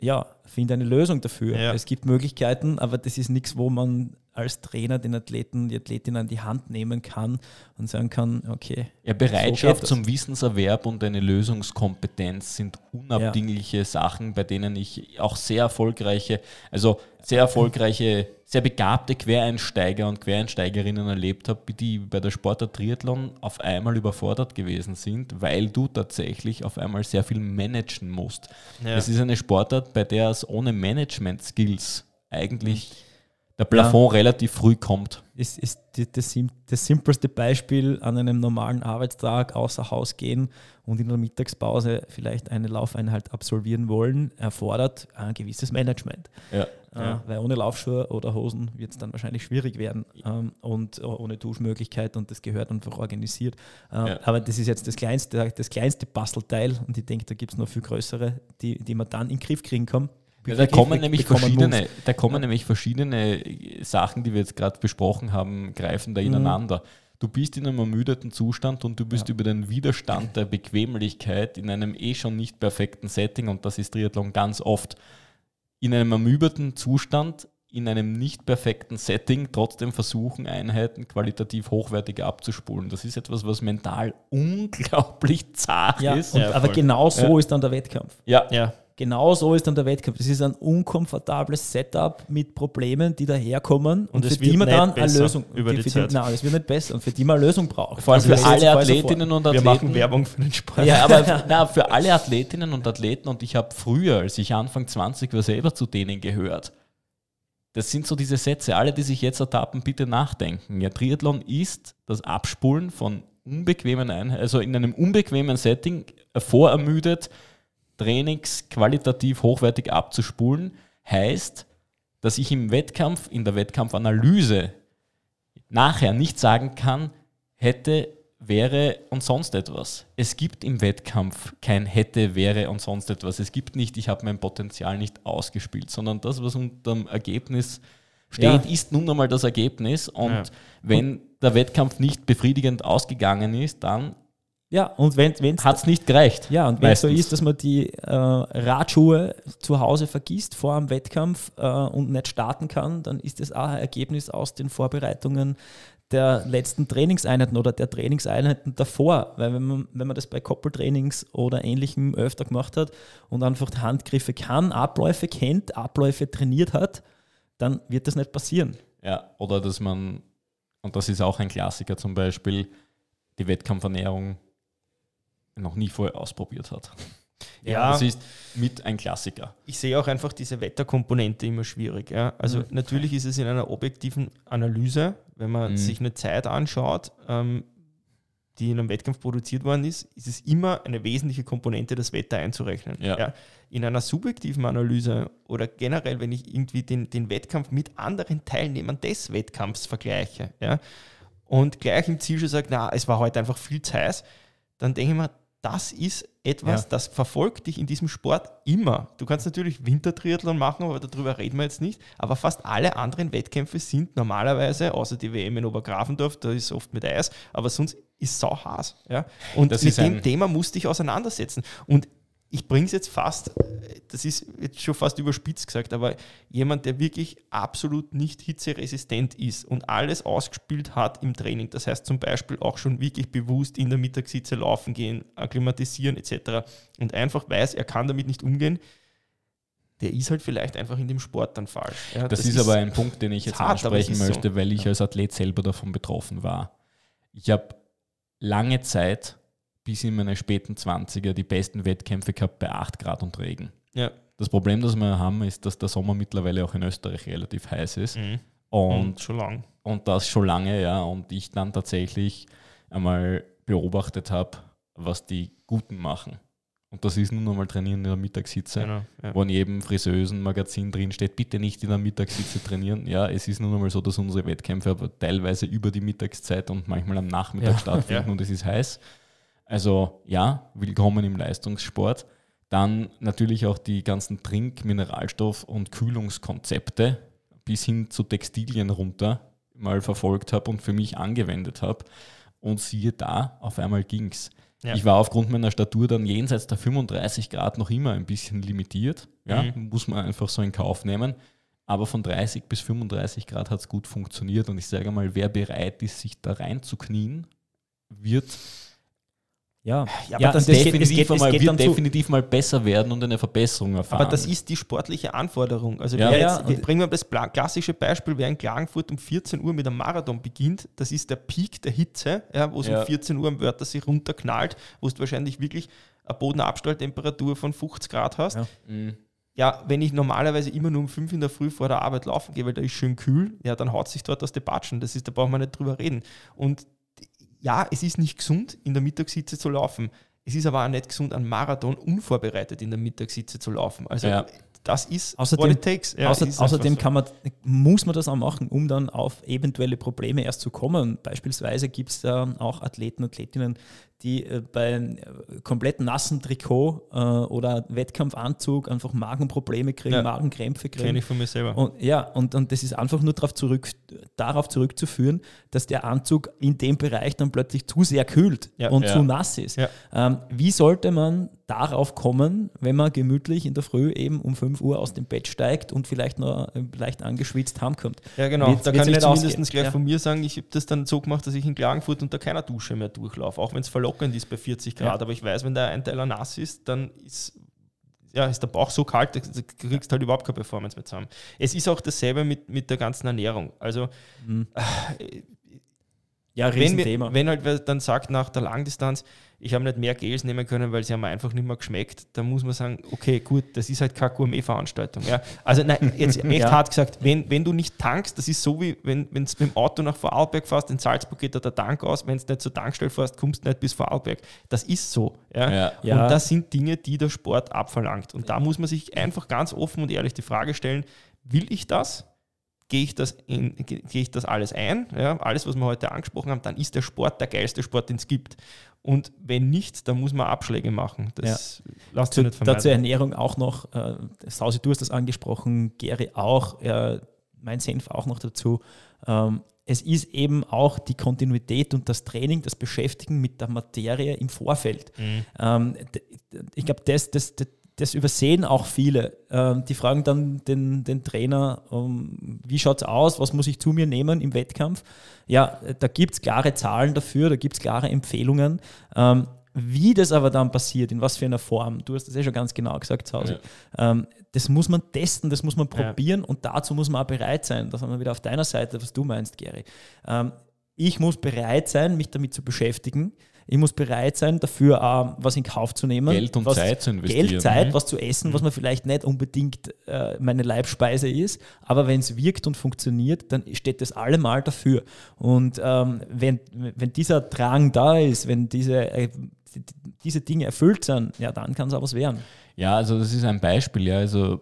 Ja, finde eine Lösung dafür. Ja. Es gibt Möglichkeiten, aber das ist nichts, wo man als Trainer den Athleten, die Athletin an die Hand nehmen kann und sagen kann, okay, Ja, So Bereitschaft geht das. zum Wissenserwerb und eine Lösungskompetenz sind unabdingliche Sachen, bei denen ich auch sehr erfolgreiche, also sehr erfolgreiche, sehr begabte Quereinsteiger und Quereinsteigerinnen erlebt habe, die bei der Sportart Triathlon auf einmal überfordert gewesen sind, weil du tatsächlich auf einmal sehr viel managen musst. Ja. Es ist eine Sportart, bei der es ohne Management-Skills eigentlich der Plafond relativ früh kommt. ist, ist die, das, das simpelste Beispiel an einem normalen Arbeitstag außer Haus gehen und in der Mittagspause vielleicht eine Laufeinheit absolvieren wollen, erfordert ein gewisses Management. Ja. Äh, weil ohne Laufschuhe oder Hosen wird es dann wahrscheinlich schwierig werden ähm, und äh, ohne Duschmöglichkeit und das gehört einfach organisiert. Ähm, Ja. Aber das ist jetzt das kleinste, das kleinste Bastelteil und ich denke, da gibt es noch viel größere, die, die man dann in den Griff kriegen kann. Ja, da kommen nämlich verschiedene, muss. da kommen nämlich verschiedene Sachen, die wir jetzt gerade besprochen haben, greifen da ineinander. Du bist in einem ermüdeten Zustand und du bist Ja. über den Widerstand der Bequemlichkeit in einem eh schon nicht perfekten Setting, und das ist Triathlon ganz oft, in einem ermüdeten Zustand, in einem nicht perfekten Setting trotzdem versuchen, Einheiten qualitativ hochwertig abzuspulen. Das ist etwas, was mental unglaublich zart Ja, ist. und, Ja, aber genau so Ja. ist dann der Wettkampf. Ja, ja. Genau so ist dann der Wettkampf. Das ist ein unkomfortables Setup mit Problemen, die daherkommen und, Und es für die wird man dann eine Lösung über für die für Zeit. nein, es wird nicht besser und für die man eine Lösung braucht. vor allem für Also alle Athletinnen und Wir Athleten. machen Werbung für den Sport. Ja, aber na, für alle Athletinnen und Athleten und ich habe früher, als ich Anfang 20 war, selber zu denen gehört. Das sind so diese Sätze, alle, die sich jetzt ertappen, bitte nachdenken. Ja, Triathlon ist das Abspulen von unbequemen Einheiten, also in einem unbequemen Setting äh, vorermüdet, Trainings qualitativ hochwertig abzuspulen, heißt, dass ich im Wettkampf, in der Wettkampfanalyse nachher nicht sagen kann, hätte, wäre und sonst etwas. Es gibt im Wettkampf kein hätte, wäre und sonst etwas. Es gibt nicht, ich habe mein Potenzial nicht ausgespielt, sondern das, was unterm Ergebnis steht, Ja. ist nun einmal das Ergebnis. Und Ja. wenn der Wettkampf nicht befriedigend ausgegangen ist, dann Ja, und wenn es hat es nicht gereicht. ja, und wenn es so ist, dass man die äh, Radschuhe zu Hause vergisst vor dem Wettkampf äh, und nicht starten kann, dann ist das auch ein Ergebnis aus den Vorbereitungen der letzten Trainingseinheiten oder der Trainingseinheiten davor. Weil wenn man, wenn man das bei Koppeltrainings oder ähnlichem öfter gemacht hat und einfach Handgriffe kann, Abläufe kennt, Abläufe trainiert hat, dann wird das nicht passieren. Ja, oder dass man, und das ist auch ein Klassiker zum Beispiel, die Wettkampfernährung noch nie vorher ausprobiert hat. Ja. Das ist mit ein Klassiker. ich sehe auch einfach diese Wetterkomponente immer schwierig. Ja? Also Mhm. natürlich ist es in einer objektiven Analyse, wenn man Mhm. sich eine Zeit anschaut, ähm, die in einem Wettkampf produziert worden ist, ist es immer eine wesentliche Komponente, das Wetter einzurechnen. Ja. In einer subjektiven Analyse oder generell, wenn ich irgendwie den, den Wettkampf mit anderen Teilnehmern des Wettkampfs vergleiche ja, und gleich im Ziel schon sage, na, es war heute einfach viel zu heiß, dann denke ich mir, das ist etwas, Ja. das verfolgt dich in diesem Sport immer. Du kannst natürlich Wintertriathlon machen, aber darüber reden wir jetzt nicht. Aber fast alle anderen Wettkämpfe sind normalerweise, außer die WM in Obergrafendorf, da ist oft mit Eis, aber sonst ist sau heiß. Ja? Und Das mit dem ein- Thema musste ich auseinandersetzen. Und ich bringe es jetzt fast, das ist jetzt schon fast überspitzt gesagt, aber jemand, der wirklich absolut nicht hitzeresistent ist und alles ausgespielt hat im Training, das heißt zum Beispiel auch schon wirklich bewusst in der Mittagssitze laufen gehen, akklimatisieren etc. und einfach weiß, er kann damit nicht umgehen, der ist halt vielleicht einfach in dem Sport dann falsch. Ja, Das, ist, aber ein Punkt, den ich jetzt hart, ansprechen ist so. möchte, weil ich als Athlet selber davon betroffen war. Ich habe lange Zeit, bis in meine späten 20er, die besten Wettkämpfe gehabt bei 8 Grad und Regen. Ja. Das Problem, das wir haben, ist, dass der Sommer mittlerweile auch in Österreich relativ heiß ist. Mhm. Und Und schon lang. und das schon lange, ja. Und ich dann tatsächlich einmal beobachtet habe, was die Guten machen. Und das ist nun einmal trainieren in der Mittagssitze, Genau, ja. wo in jedem frisösen Magazin drin steht, bitte nicht in der Mittagssitze trainieren. Ja, es ist nun einmal so, dass unsere Wettkämpfe aber teilweise über die Mittagszeit und manchmal am Nachmittag Ja. stattfinden Ja. und es ist heiß. Also ja, willkommen im Leistungssport. Dann natürlich auch die ganzen Trink-, Mineralstoff- und Kühlungskonzepte bis hin zu Textilien runter mal verfolgt habe und für mich angewendet habe. Und siehe da, auf einmal ging's. Ja. Ich war aufgrund meiner Statur dann jenseits der 35 Grad noch immer ein bisschen limitiert. Ja, Mhm. muss man einfach so in Kauf nehmen. Aber von 30 bis 35 Grad hat es gut funktioniert. Und ich sage mal, wer bereit ist, sich da reinzuknien, wird Ja, Ja, aber das- und es definitiv, es geht, es einmal, geht wird definitiv mal besser werden und eine Verbesserung erfahren. Aber das ist die sportliche Anforderung. Also Ja. Ja, jetzt, und- bringen wir das klassische Beispiel, wer in Klagenfurt um 14 Uhr mit einem Marathon beginnt, das ist der Peak der Hitze, ja, wo es Ja. um 14 Uhr am Wörthersee runterknallt, wo du wahrscheinlich wirklich eine Bodenabstelltemperatur von 50 Grad hast. Ja. Mhm. Ja, wenn ich normalerweise immer nur um 5 in der Früh vor der Arbeit laufen gehe, weil da ist schön kühl, ja, dann haut sich dort aus der Batschen. Das ist, da brauchen wir nicht drüber reden. Und ja, es ist nicht gesund, in der Mittagssitze zu laufen. Es ist aber auch nicht gesund, einen Marathon unvorbereitet in der Mittagssitze zu laufen. Also Ja. das ist Außerdem- what it takes. Ja, Außer, außerdem kann man, muss man das auch machen, um dann auf eventuelle Probleme erst zu kommen. Beispielsweise gibt es da auch Athleten, Athletinnen, die äh, bei einem äh, komplett nassen Trikot äh, oder Wettkampfanzug einfach Magenprobleme kriegen, Ja. Magenkrämpfe so. kenne kriegen. ich von mir selber. Und, ja, und, und das ist einfach nur darauf, zurück, darauf zurückzuführen, dass der Anzug in dem Bereich dann plötzlich zu sehr kühlt Ja. und Ja. zu nass ist. Ja. Ähm, wie sollte man darauf kommen, wenn man gemütlich in der Früh eben um 5 Uhr aus dem Bett steigt und vielleicht noch äh, leicht angeschwitzt heimkommt? Ja, genau. Wird's- da kann ich zumindest ausgehen. gleich Ja. von mir sagen, ich habe das dann so gemacht, dass ich in Klagenfurt unter keiner Dusche mehr durchlaufe, auch wenn es verlockend ist bei 40 Grad. Ja. Aber ich weiß, wenn der Einteiler nass ist, dann ist, ja, ist der Bauch so kalt, da kriegst du halt überhaupt keine Performance mehr zusammen. Es ist auch dasselbe mit, mit der ganzen Ernährung. Also Ja, wenn, Riesenthema. wir, wenn halt wer dann sagt nach der Langdistanz, ich habe nicht mehr Gels nehmen können, weil sie haben einfach nicht mehr geschmeckt, dann muss man sagen, okay, gut, das ist halt keine Gourmet-Veranstaltung. Ja. Also nein, jetzt echt Ja. hart gesagt, wenn, wenn du nicht tankst, das ist so wie wenn du mit dem Auto nach Vorarlberg fährst, in Salzburg geht da der Tank aus, wenn du nicht zur Tankstelle fährst, kommst du nicht bis Vorarlberg. Das ist so. Ja. Ja. Und das sind Dinge, die der Sport abverlangt. Und da muss man sich einfach ganz offen und ehrlich die Frage stellen, will ich das? Gehe ich, das in, ge- gehe ich das alles ein? Ja, alles, was wir heute angesprochen haben, dann ist der Sport der geilste Sport, den es gibt. Und wenn nicht, dann muss man Abschläge machen. Das lasst sich nicht vermeiden. dazu Ernährung auch noch, äh, Sausi, du hast das angesprochen, Gary auch, äh, mein Senf auch noch dazu. Ähm, es ist eben auch die Kontinuität und das Training, das Beschäftigen mit der Materie im Vorfeld. Mhm. Ähm, ich glaube, das, das, das, das übersehen auch viele. Ähm, die fragen dann den, den Trainer, ähm, wie schaut es aus, was muss ich zu mir nehmen im Wettkampf? Ja, da gibt es klare Zahlen dafür, da gibt es klare Empfehlungen. Ähm, wie das aber dann passiert, in was für einer Form, du hast das eh schon ganz genau gesagt zu Hause, ähm, das muss man testen, das muss man Ja. probieren und dazu muss man auch bereit sein. Da sind wir wieder auf deiner Seite, was du meinst, Gary. Ich muss bereit sein, mich damit zu beschäftigen. Ich muss bereit sein, dafür auch was in Kauf zu nehmen. Geld und was, Zeit zu investieren. Geld, Zeit, Mhm. was zu essen, was man vielleicht nicht unbedingt äh, meine Leibspeise ist. Aber wenn es wirkt und funktioniert, dann steht das allemal dafür. Und ähm, wenn, wenn dieser Drang da ist, wenn diese, äh, die- diese Dinge erfüllt sind, ja, dann kann es auch was werden. Ja, also das ist ein Beispiel. Ja. Also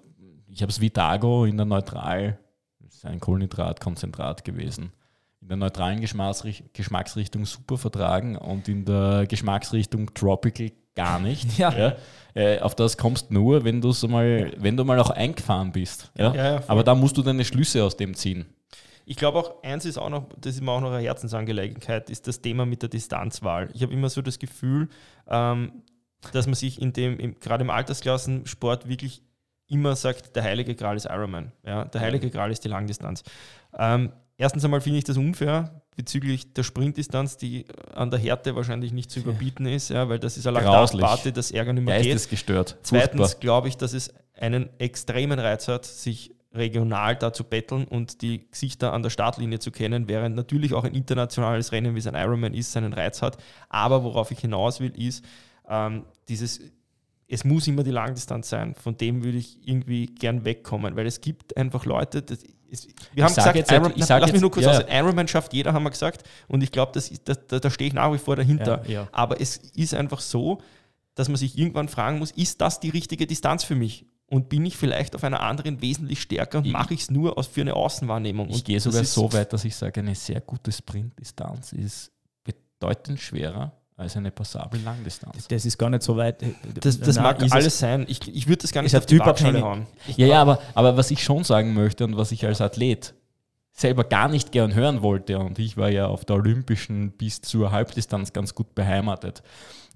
ich habe es Vitago in der Neutral, das ist ein Kohlenhydratkonzentrat gewesen, in der neutralen Geschmacksricht Geschmacksrichtung super vertragen und in der Geschmacksrichtung Tropical gar nicht. Ja. Äh, auf das kommst nur, wenn, du's mal, wenn du mal auch eingefahren bist. Ja? Ja, ja. Aber da musst du deine Schlüsse aus dem ziehen. Ich glaube auch, eins ist auch noch, das ist mir auch noch eine Herzensangelegenheit, ist das Thema mit der Distanzwahl. Ich habe immer so das Gefühl, ähm, dass man sich in dem, im, gerade im Altersklassensport wirklich immer sagt, der heilige Gral ist Ironman. Ja, der heilige Gral ist die Langdistanz. Ähm, erstens einmal finde ich das unfair bezüglich der Sprintdistanz, die an der Härte wahrscheinlich nicht zu überbieten ist, ja, weil das ist eine. Laktatparty, das Ärger nicht mehr geht. Geistesgestört. Zweitens Furchtbar. glaube ich, dass es einen extremen Reiz hat, sich regional da zu betteln und die Gesichter an der Startlinie zu kennen, während natürlich auch ein internationales Rennen, wie es ein Ironman ist, seinen Reiz hat. Aber worauf ich hinaus will, ist ähm, dieses es muss immer die Langdistanz sein. Von dem würde ich irgendwie gern wegkommen, weil es gibt einfach Leute, das, es, wir haben gesagt, jetzt, Iron, ich sag lass jetzt, mich nur kurz ja. aus, Ironman schafft jeder, haben wir gesagt. Und ich glaube, das ist- da, da, stehe ich nach wie vor dahinter. Ja, ja. Aber es ist einfach so, dass man sich irgendwann fragen muss, ist das die richtige Distanz für mich? Und bin ich vielleicht auf einer anderen wesentlich stärker und mache ich es nur aus, für eine Außenwahrnehmung? Ich Und gehe das sogar so weit, dass ich sage, eine sehr gute Sprintdistanz ist bedeutend schwerer als eine passable Langdistanz. Das ist gar nicht so weit. Das, das Nein, mag alles sein. Ich, ich würde das gar nicht auf die. Waagschale hauen. Ich Ja, ja, aber, aber was ich schon sagen möchte und was ich als Athlet selber gar nicht gern hören wollte, und ich war ja auf der Olympischen bis zur Halbdistanz ganz gut beheimatet,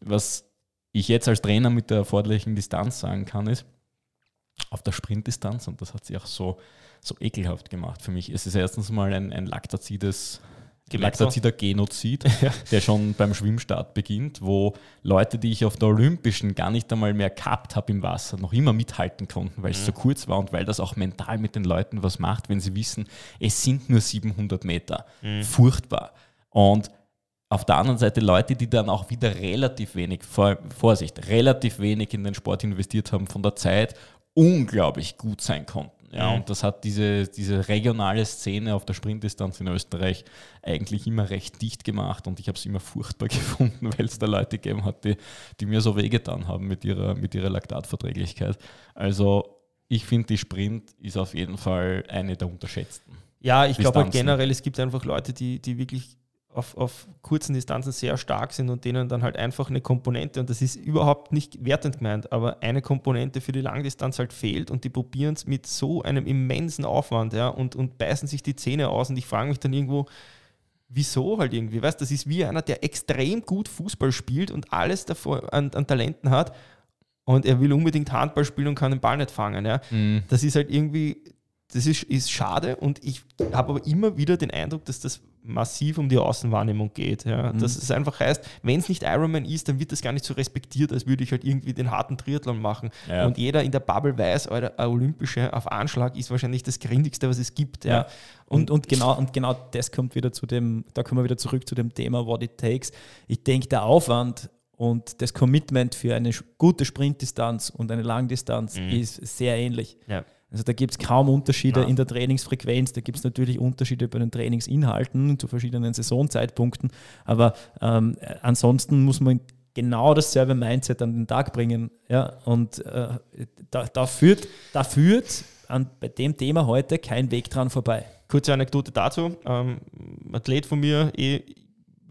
was ich jetzt als Trainer mit der erforderlichen Distanz sagen kann, ist, auf der Sprintdistanz, und das hat sie auch so, so ekelhaft gemacht für mich, es ist erstens mal ein, ein laktazides Gemetzel. laktazider Genozid, der schon beim Schwimmstart beginnt, wo Leute, die ich auf der Olympischen gar nicht einmal mehr gehabt habe im Wasser, noch immer mithalten konnten, weil es so kurz war und weil das auch mental mit den Leuten was macht, wenn sie wissen, es sind nur 700 Meter. Furchtbar. Und auf der anderen Seite Leute, die dann auch wieder relativ wenig, vor, Vorsicht, relativ wenig in den Sport investiert haben von der Zeit, unglaublich gut sein konnten. Ja, Mhm. und das hat diese, diese regionale Szene auf der Sprintdistanz in Österreich eigentlich immer recht dicht gemacht und ich habe es immer furchtbar gefunden, weil es da Leute gegeben hat, die, die mir so wehgetan haben mit ihrer, mit ihrer Laktatverträglichkeit. Also ich finde, die Sprint ist auf jeden Fall eine der unterschätzten. Ja, ich glaube halt generell, es gibt einfach Leute, die, die wirklich auf, auf kurzen Distanzen sehr stark sind und denen dann halt einfach eine Komponente, und das ist überhaupt nicht wertend gemeint, aber eine Komponente für die Langdistanz halt fehlt und die probieren es mit so einem immensen Aufwand ja, und, und beißen sich die Zähne aus und ich frage mich dann irgendwo, wieso halt irgendwie, weißt das ist wie einer, der extrem gut Fußball spielt und alles davor an, an Talenten hat und er will unbedingt Handball spielen und kann den Ball nicht fangen. Ja. Das ist halt irgendwie, das ist, ist schade und ich habe aber immer wieder den Eindruck, dass das massiv um die Außenwahrnehmung geht. Ja. Dass es einfach heißt, wenn es nicht Ironman ist, dann wird das gar nicht so respektiert, als würde ich halt irgendwie den harten Triathlon machen. Ja. Und jeder in der Bubble weiß, Alter, ein Olympische auf Anschlag ist wahrscheinlich das Grindigste, was es gibt. Ja. Ja. Und, und, genau, und genau das kommt wieder zu dem, da kommen wir wieder zurück zu dem Thema What It Takes. Ich denke, der Aufwand und das Commitment für eine gute Sprintdistanz und eine Langdistanz ist sehr ähnlich. Ja. Also da gibt es kaum Unterschiede Nein. in der Trainingsfrequenz, da gibt es natürlich Unterschiede bei den Trainingsinhalten zu verschiedenen Saisonzeitpunkten, aber ähm, äh, ansonsten muss man genau dasselbe Mindset an den Tag bringen. Ja? Und äh, da, da führt, da führt an, bei dem Thema heute kein Weg dran vorbei. Kurze Anekdote dazu. Ähm, Athlet von mir, eh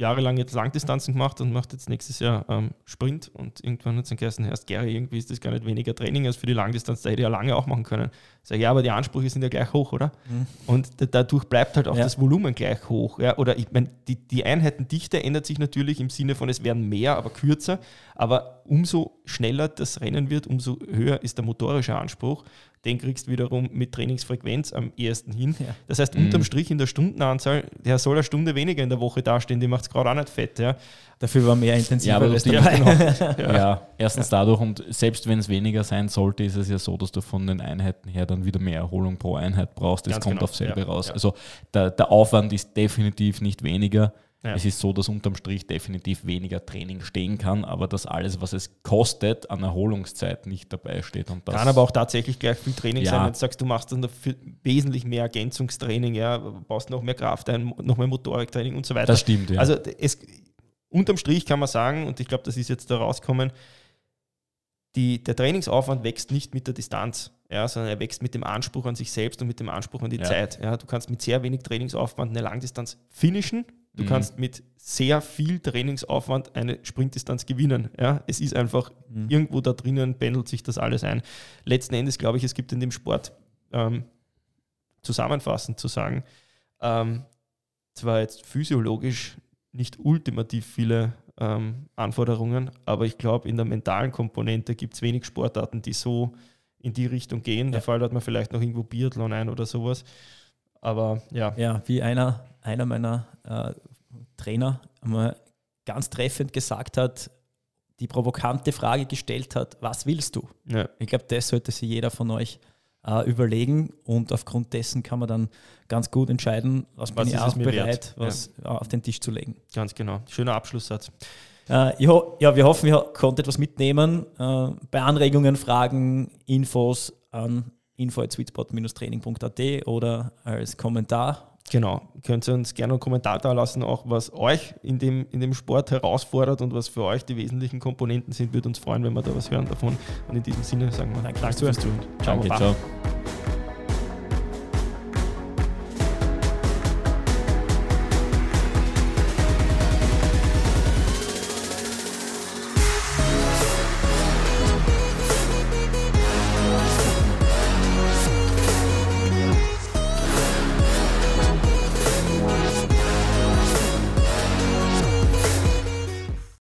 jahrelang jetzt Langdistanzen gemacht und macht jetzt nächstes Jahr ähm, Sprint und irgendwann hat es dann geheißen, erst Gary, irgendwie ist das gar nicht weniger Training als für die Langdistanz, da hätte ich ja lange auch machen können. Sag ich, ja, aber die Ansprüche sind ja gleich hoch, oder? Und da- dadurch bleibt halt auch Ja. das Volumen gleich hoch. Ja? Oder ich meine, die, die Einheitendichte ändert sich natürlich im Sinne von, es werden mehr, aber kürzer, aber umso schneller das Rennen wird, umso höher ist der motorische Anspruch. Den kriegst du wiederum mit Trainingsfrequenz am ehesten hin. Ja. Das heißt, Mhm. unterm Strich in der Stundenanzahl, der soll eine Stunde weniger in der Woche dastehen, die macht es gerade auch nicht fett. Ja. Dafür war mehr intensiver Ja, aber alles die- dabei. Ja, erstens dadurch und selbst wenn es weniger sein sollte, ist es ja so, dass du von den Einheiten her dann wieder mehr Erholung pro Einheit brauchst. Das Ganz kommt genau, auf selbe ja, raus. ja. Also der, der Aufwand ist definitiv nicht weniger. Ja. Es ist so, dass unterm Strich definitiv weniger Training stehen kann, aber dass alles, was es kostet, an Erholungszeit nicht dabei steht. Und das Kann aber auch tatsächlich gleich viel Training Ja. sein, wenn du sagst, du machst dann dafür wesentlich mehr Ergänzungstraining, ja, baust noch mehr Kraft ein, noch mehr Motoriktraining und so weiter. Das stimmt, ja. Also es, unterm Strich kann man sagen, und ich glaube, das ist jetzt da rauskommen, die, der Trainingsaufwand wächst nicht mit der Distanz, ja, sondern er wächst mit dem Anspruch an sich selbst und mit dem Anspruch an die Ja. Zeit. Ja. Du kannst mit sehr wenig Trainingsaufwand eine Langdistanz finishen, du Mhm. kannst mit sehr viel Trainingsaufwand eine Sprintdistanz gewinnen. Ja. Es ist einfach, Mhm. irgendwo da drinnen pendelt sich das alles ein. Letzten Endes glaube ich, es gibt in dem Sport ähm, zusammenfassend zu sagen, ähm, zwar jetzt physiologisch nicht ultimativ viele ähm, Anforderungen, aber ich glaube, in der mentalen Komponente gibt es wenig Sportarten, die so in die Richtung gehen. Ja. Fall hat man vielleicht noch irgendwo Biathlon ein oder sowas. Aber ja, Ja, wie einer, einer meiner äh, Trainer einmal ganz treffend gesagt hat, die provokante Frage gestellt hat, was willst du? ja. Ich glaube, das sollte sich jeder von euch äh, überlegen und aufgrund dessen kann man dann ganz gut entscheiden, was, Was bin ich auch bereit, wert? was äh, auf den Tisch zu legen. ganz genau. Schöner Abschlusssatz. Äh, ho ja, wir hoffen, ihr konntet etwas mitnehmen. Äh, bei Anregungen, Fragen, Infos an info.sweetspot-training.at oder als Kommentar. Genau, könnt ihr uns gerne einen Kommentar da lassen, auch was euch in dem, in dem Sport herausfordert und was für euch die wesentlichen Komponenten sind. Würde uns freuen, wenn wir da was hören davon. Und in diesem Sinne sagen wir Danke Danke fürs Zuhören. Danke, ciao.